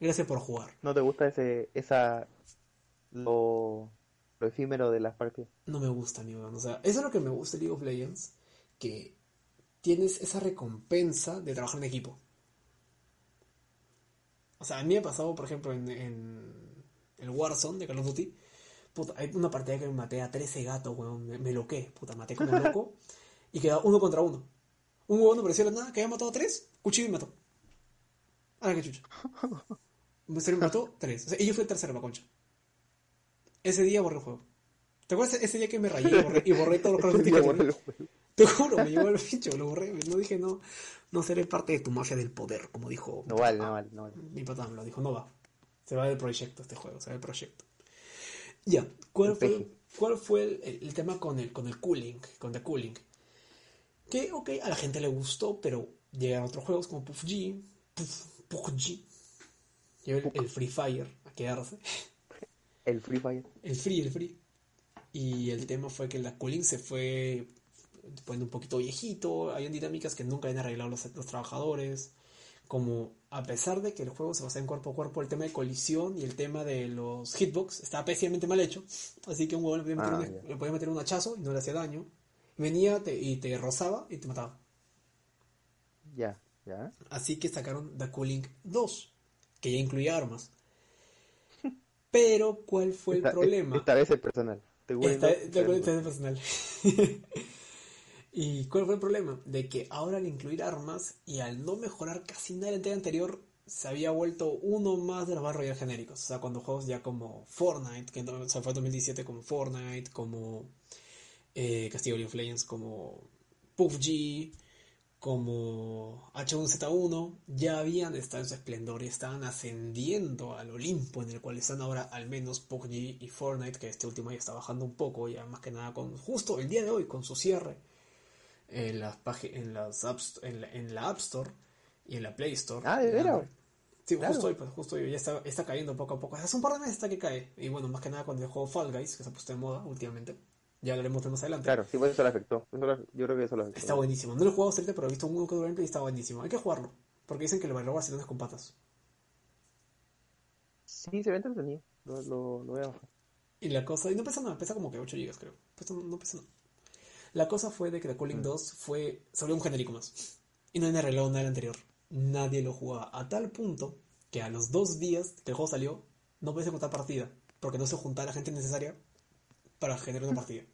Gracias por jugar. ¿No te gusta ese, esa, lo, lo efímero de las partidas? No me gusta, amigo. O sea, eso es lo que me gusta de League of Legends. Que tienes esa recompensa de trabajar en equipo. O sea, a mí me ha pasado, por ejemplo, en, el Warzone de Call of Duty. Puta, hay una partida que me maté a 13 gatos, weón. Me, loqué, puta, maté como loco. y quedaba uno contra uno. Un huevón no pareció nada, que había matado a tres, cuchillo y me mató. Ahora que chucha. Me mató tres. O sea, y yo fui el tercero, la concha. Ese día borré el juego. ¿Te acuerdas ese día que me rayé y borré, y borré todos los Duty te juro, me llevó el pincho, lo borré. No dije, no, no seré parte de tu mafia del poder, como dijo. No vale, no vale, no vale. Mi patán lo dijo, no va. Se va del proyecto este juego, se va del proyecto. Ya, ¿cuál fue, cuál fue el, tema con el, con el cooling? Con The Cooling. Que, ok, a la gente le gustó, pero llegaron otros juegos como PUBG, PUBG. Llegó el, el Free Fire a quedarse. El Free Fire. El Free, el Free. Y el tema fue que la cooling se fue poniendo un poquito viejito, habían dinámicas que nunca habían arreglado los, los, trabajadores, como a pesar de que el juego se basa en cuerpo a cuerpo, el tema de colisión y el tema de los hitbox estaba pésimamente mal hecho, así que un huevo le podía meter, ah, un, hachazo y no le hacía daño, venía te- y te rozaba y te mataba. Ya, ya. Así que sacaron The Cooling 2, que ya incluía armas. Pero, ¿cuál fue el problema? Esta vez es personal. Te voy a- Esta, esta- esta es personal. ¿Y cuál fue el problema? De que ahora al incluir armas y al no mejorar casi nada del día anterior, se había vuelto uno más de los Battle Royale genéricos. O sea, cuando juegos ya como Fortnite, que o sea, fue 2017 como Fortnite, como eh, Castillo of Legends, como PUBG, como H1Z1, ya habían estado en su esplendor y estaban ascendiendo al Olimpo en el cual están ahora al menos PUBG y Fortnite, que este último ya está bajando un poco, ya más que nada con justo el día de hoy, con su cierre en las en las apps- en la, en la App Store y en la Play Store. Ah, ¿de veras? Sí, Claro. justo hoy, pues justo hoy, ya está, está cayendo poco a poco. Hace un par de meses está que cae. Y bueno, más que nada con el juego Fall Guys, que se ha puesto de moda últimamente. Ya hablaremos de más adelante. Claro, sí, pues eso lo afectó. Eso lo- yo creo que eso lo afectó. Está buenísimo. No lo he jugado ahorita, pero he visto un gameplay y está buenísimo. Hay que jugarlo. Porque dicen que lo va a robar si no es con patas. Sí, se ve entretenido. Lo, lo, lo voy a bajar. Y la cosa, y no pesa nada, pesa como que 8 GB creo. Pesa- no pesa nada. La cosa fue de que The Cooling Mm. 2 fue sobre un genérico más. Y no han arreglado nada del anterior. Nadie lo jugaba. A tal punto que a los dos días que el juego salió, no puedes encontrar partida. Porque no se juntaba la gente necesaria para generar una partida.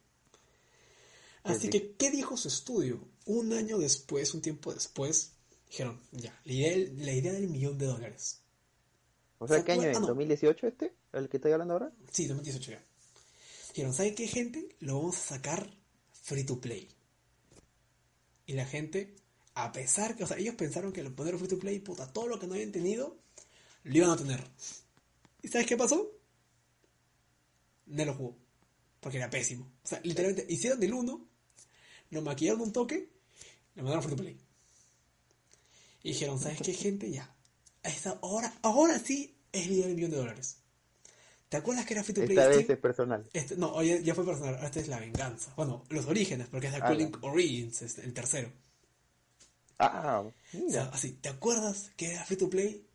Así sí. que, ¿qué dijo su estudio? Un año después, un tiempo después, dijeron, ya, la idea, del- la idea del millón de dólares. O sea, ¿Se ¿qué año es? Ah, no. ¿2018 este? ¿El que estoy hablando ahora? Sí, 2018 ya. Dijeron, ¿saben qué, gente? Lo vamos a sacar free to play. Y la gente, a pesar que, o sea, ellos pensaron que lo poner free to play, puta, todo lo que no habían tenido, lo iban a tener. ¿Y sabes qué pasó? No lo jugó. Porque era pésimo. O sea, literalmente, hicieron del 1, lo maquillaron un toque, lo mandaron free to play. Y dijeron, ¿sabes qué, gente? Ya. Esta- ahora, ahora sí es el día del millón de dólares. ¿Te acuerdas que era free to play Esta vez Steam? es personal. Este- no, oye, ya fue personal, esta es la venganza. Bueno, los orígenes, porque es la Ah, Cooling ya. Origins, es el tercero. Ah, O sea, así, ¿te acuerdas que era free to play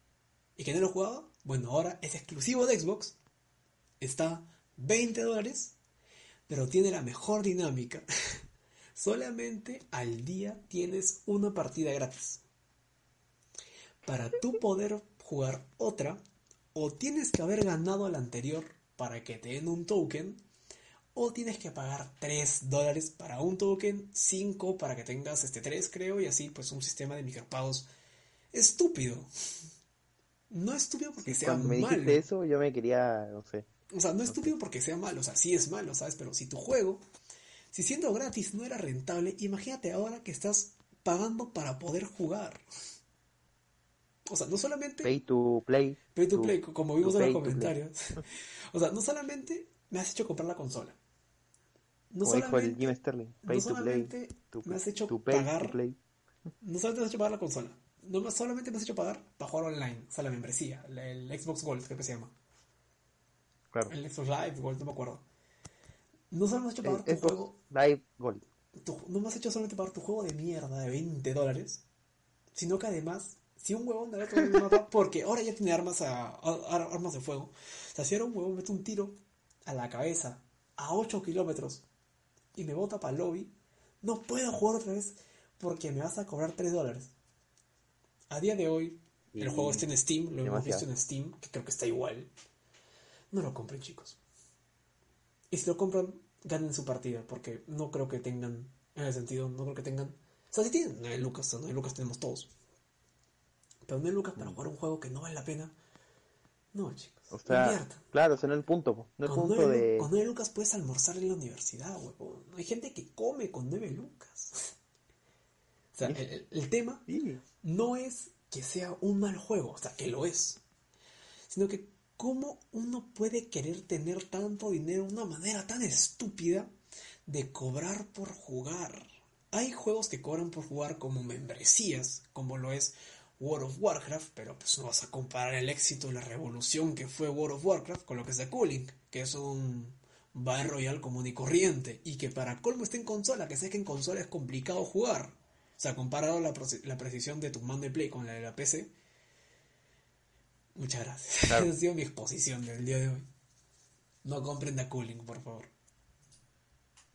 y que no lo jugaba? Bueno, ahora es exclusivo de Xbox, está 20 dólares, pero tiene la mejor dinámica. Solamente al día tienes una partida gratis. Para tú poder jugar otra, o tienes que haber ganado la anterior para que te den un token, o tienes que pagar 3 dólares para un token, 5 para que tengas este 3 creo, y así pues un sistema de micropagos estúpido. No estúpido porque sea Cuando me malo. dijiste eso, yo me quería, no sé. O sea, no es estúpido porque sea malo, o sea, sí es malo, ¿sabes? Pero si tu juego, si siendo gratis no era rentable, imagínate ahora que estás pagando para poder jugar. O sea, no solamente Pay to play. pay to to- play, como vimos en los comentarios. O sea, no solamente me has hecho comprar la consola. No Como solamente, Jim Sterling. no Pay to play. solamente me has hecho to pay pagar, to play. no solamente me has hecho pagar la consola, no me- solamente me has hecho pagar para jugar online, o sea, la membresía, el Xbox Gold, creo que se llama. Claro. El Xbox Live Gold, no me acuerdo. No solo me has hecho pagar El tu Xbox juego, Live Gold. tu- no me has hecho solamente pagar tu juego de mierda de 20 dólares, sino que además, si un huevón de otro me mata, porque ahora ya tiene armas a, a- a- armas de fuego, o sea, si ahora un huevón mete un tiro a la cabeza a 8 kilómetros y me bota para el lobby, no puedo jugar otra vez porque me vas a cobrar 3 dólares. A día de hoy, el Y- juego está en Steam, lo hemos visto en Steam, que creo que está igual. No lo compren, chicos. Y si lo compran, ganen su partida, porque no creo que tengan, en ese sentido, no creo que tengan. O sea, si tienen 9 lucas, o 9 lucas tenemos todos. Pero 9 lucas para jugar un juego que no vale la pena. No, chicos. O sea, inviertan. claro, ese no es el punto. No es el Con punto 9, de. con nueve lucas puedes almorzar en la universidad, huevón. Hay gente que come con 9 lucas. O sea, el, el- el tema Sí. no es que sea un mal juego, o sea, que lo es, sino que cómo uno puede querer tener tanto dinero una manera tan estúpida de cobrar por jugar. Hay juegos que cobran por jugar como membresías, como lo es World of Warcraft, pero pues no vas a comparar el éxito la revolución que fue World of Warcraft con lo que es The Cooling, que es un Battle Royale común y corriente, y que para colmo está en consola, que sé que en consola es complicado jugar. O sea, comparado la precisión de tu mando de play con la de la PC. Muchas gracias. Claro. Esa ha sido mi exposición del día de hoy. No compren The Cooling, por favor.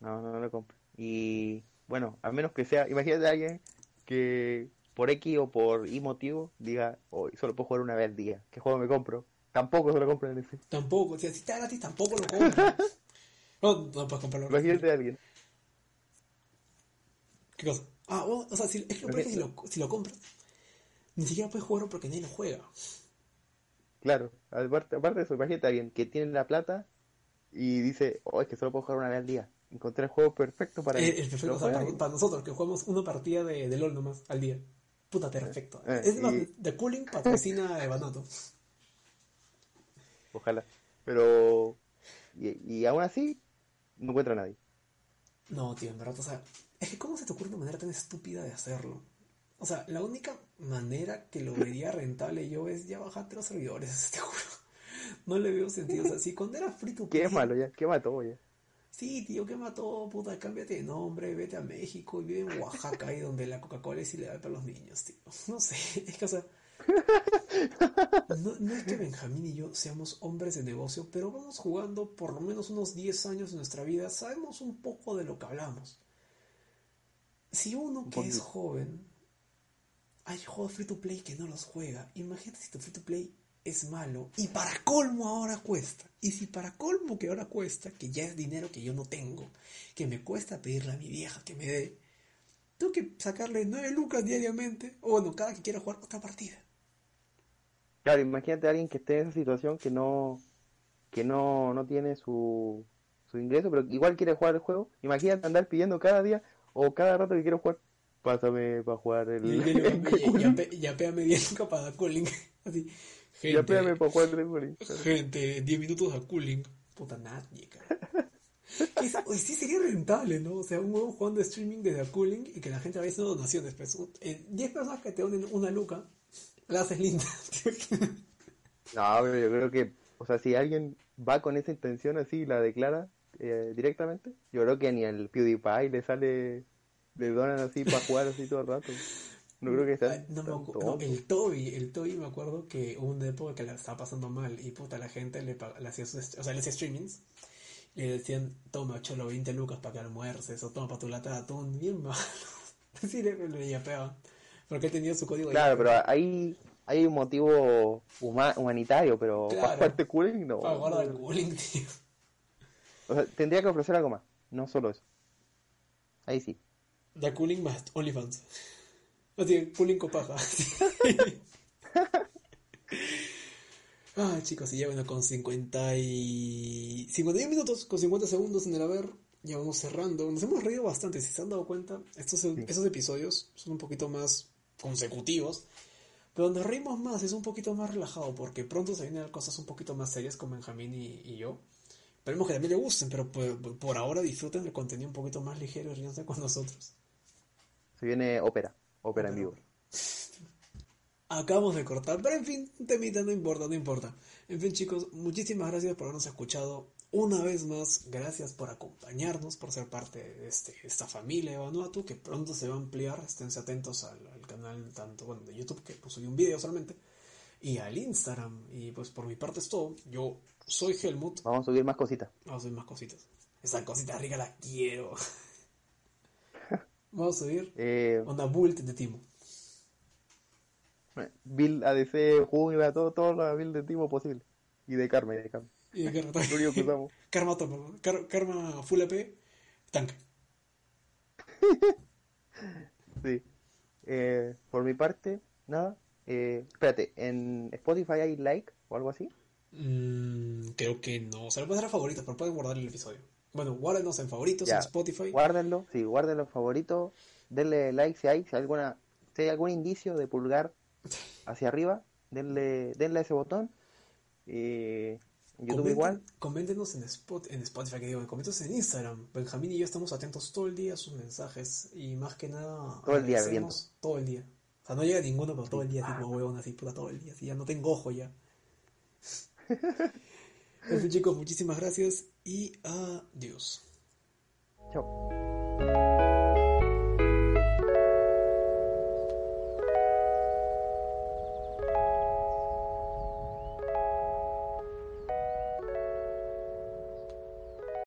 No, no, no lo compro. Y bueno, a menos que sea, imagínate a alguien que por X o por Y motivo diga, hoy solo puedo jugar una vez al día. ¿Qué juego me compro? Tampoco se lo compro en ese. Tampoco, si está gratis tampoco lo compro. no, no puedes comprarlo. Imagínate a alguien. ¿Qué cosa? Ah, bueno, o sea, si, es que lo que si lo, si lo compras, ni siquiera puedes jugarlo porque nadie lo juega. Claro, aparte, aparte de eso, imagínate a alguien que tiene la plata y dice, oh, es que solo puedo jugar una vez al día. Encontré el juego perfecto para El, el perfecto, o sea, para, para nosotros, que jugamos una partida de, de LOL nomás al día. Puta, perfecto. Eh, es más, y- The Cooling patrocina a Ebanato. Ojalá. Pero, y, y aún así, no encuentra a nadie. No, tío, en verdad, o sea, es que ¿cómo se te ocurre una manera tan estúpida de hacerlo? O sea, la única manera que lo vería rentable yo es ya bajarte los servidores, te juro. No le veo sentido. O sea, si cuando era free to play. Qué malo ya, qué mató ya. Sí, tío, ¿qué mató? Puta, cámbiate de nombre, vete a México y vive en Oaxaca, ahí donde la Coca-Cola es ilegal para los niños, tío. No sé, es que, o sea. No, no es que Benjamín y yo seamos hombres de negocio, pero vamos jugando por lo menos unos 10 años de nuestra vida, sabemos un poco de lo que hablamos. Si uno que es joven hay juegos free to play que no los juega, imagínate si tu free to play es malo y para colmo ahora cuesta. Y si para colmo que ahora cuesta, que ya es dinero que yo no tengo, que me cuesta pedirle a mi vieja que me dé, tengo que sacarle 9 lucas diariamente, o bueno, cada que quiera jugar otra partida. Claro, imagínate a alguien que esté en esa situación que no, que no, no tiene su, su ingreso, pero igual quiere jugar el juego. Imagínate andar pidiendo cada día o cada rato que quiero jugar. Pásame para jugar el. Yapéame 10 lucas para cooling. Así, Ya gente, para jugar el Bowling. gente, 10 minutos a cooling. Puta nadie, cara. Sí sería rentable, ¿no? O sea, un huevo jugando streaming desde a cooling y que la gente vaya haciendo donaciones. Pues, Eh, 10 personas que te donen una luca, la haces linda. No, pero yo creo que, o sea, si alguien va con esa intención así y la declara eh, directamente, yo creo que ni el PewDiePie le sale, le donan así para jugar así todo el rato. No creo que sea no no, el Toby, el Toby me acuerdo que hubo una época que la estaba pasando mal y puta la gente le, le hacía sus, o sea, le hacía streamings le decían, toma cholo 20 lucas para que almuerces o toma para tu lata de atún, bien malo. Así le, le yapeaba. Porque él tenía su código Claro, pero ahí hay un motivo huma- humanitario, pero Claro. para jugarte cooling no. Para guardar el cooling, tío. O sea, tendría que ofrecer algo más, no solo eso. Ahí sí. Da cooling más OnlyFans. Así, cooling con paja. Ah, chicos, y ya bueno, con 50 y... 51 minutos, con 50 segundos en el haber, ya vamos cerrando. Nos hemos reído bastante, si se han dado cuenta, estos, estos episodios son un poquito más consecutivos, pero donde reímos más es un poquito más relajado, porque pronto se vienen cosas un poquito más serias con Benjamín y, y yo. Esperemos que también le gusten, pero por, por ahora disfruten del contenido un poquito más ligero y ríanse con nosotros. Se viene ópera, ópera en vivo. Acabamos de cortar, pero en fin, un temita, no importa, no importa. En fin, chicos, muchísimas gracias por habernos escuchado una vez más. Gracias por acompañarnos, por ser parte de este, esta familia de Vanuatu, que pronto se va a ampliar. Esténse atentos al, al canal tanto bueno, de YouTube, que pues subí un video solamente, y al Instagram. Y pues por mi parte es todo. Yo soy Helmut. Vamos a subir más cositas. Vamos a subir más cositas. Esa cosita rica la quiero. Vamos a subir Eh, una build de Timo. build ADC, jungla, todo, todo lo build de tipo posible. Y de karma, y de karma. Y de Karma, que usamos. Karma, toma, Kar- Karma Full AP, tanque. Sí. Eh, por mi parte, nada. Eh, espérate, ¿en Spotify hay like o algo así? Mm, creo que no. O sea, lo pueden hacer a favoritos, pero pueden guardar el episodio. Bueno, guárdenos en favoritos Ya. en Spotify. Guárdenlo, sí, guárdenlo favorito. Denle like si hay, si hay alguna, si hay algún indicio de pulgar hacia arriba, denle, denle ese botón. Eh, en YouTube Comenten- igual. Coméntenos en, Spot, en Spotify, que digo, coméntenos en Instagram. Benjamín y yo estamos atentos todo el día a sus mensajes. Y más que nada, Todo el día agradecemos todo el día. O sea, no llega ninguno, pero todo el día, así como huevón, así, puta, todo el día. Así ya no tengo ojo ya. En fin, chicos, muchísimas gracias y adiós. Chao.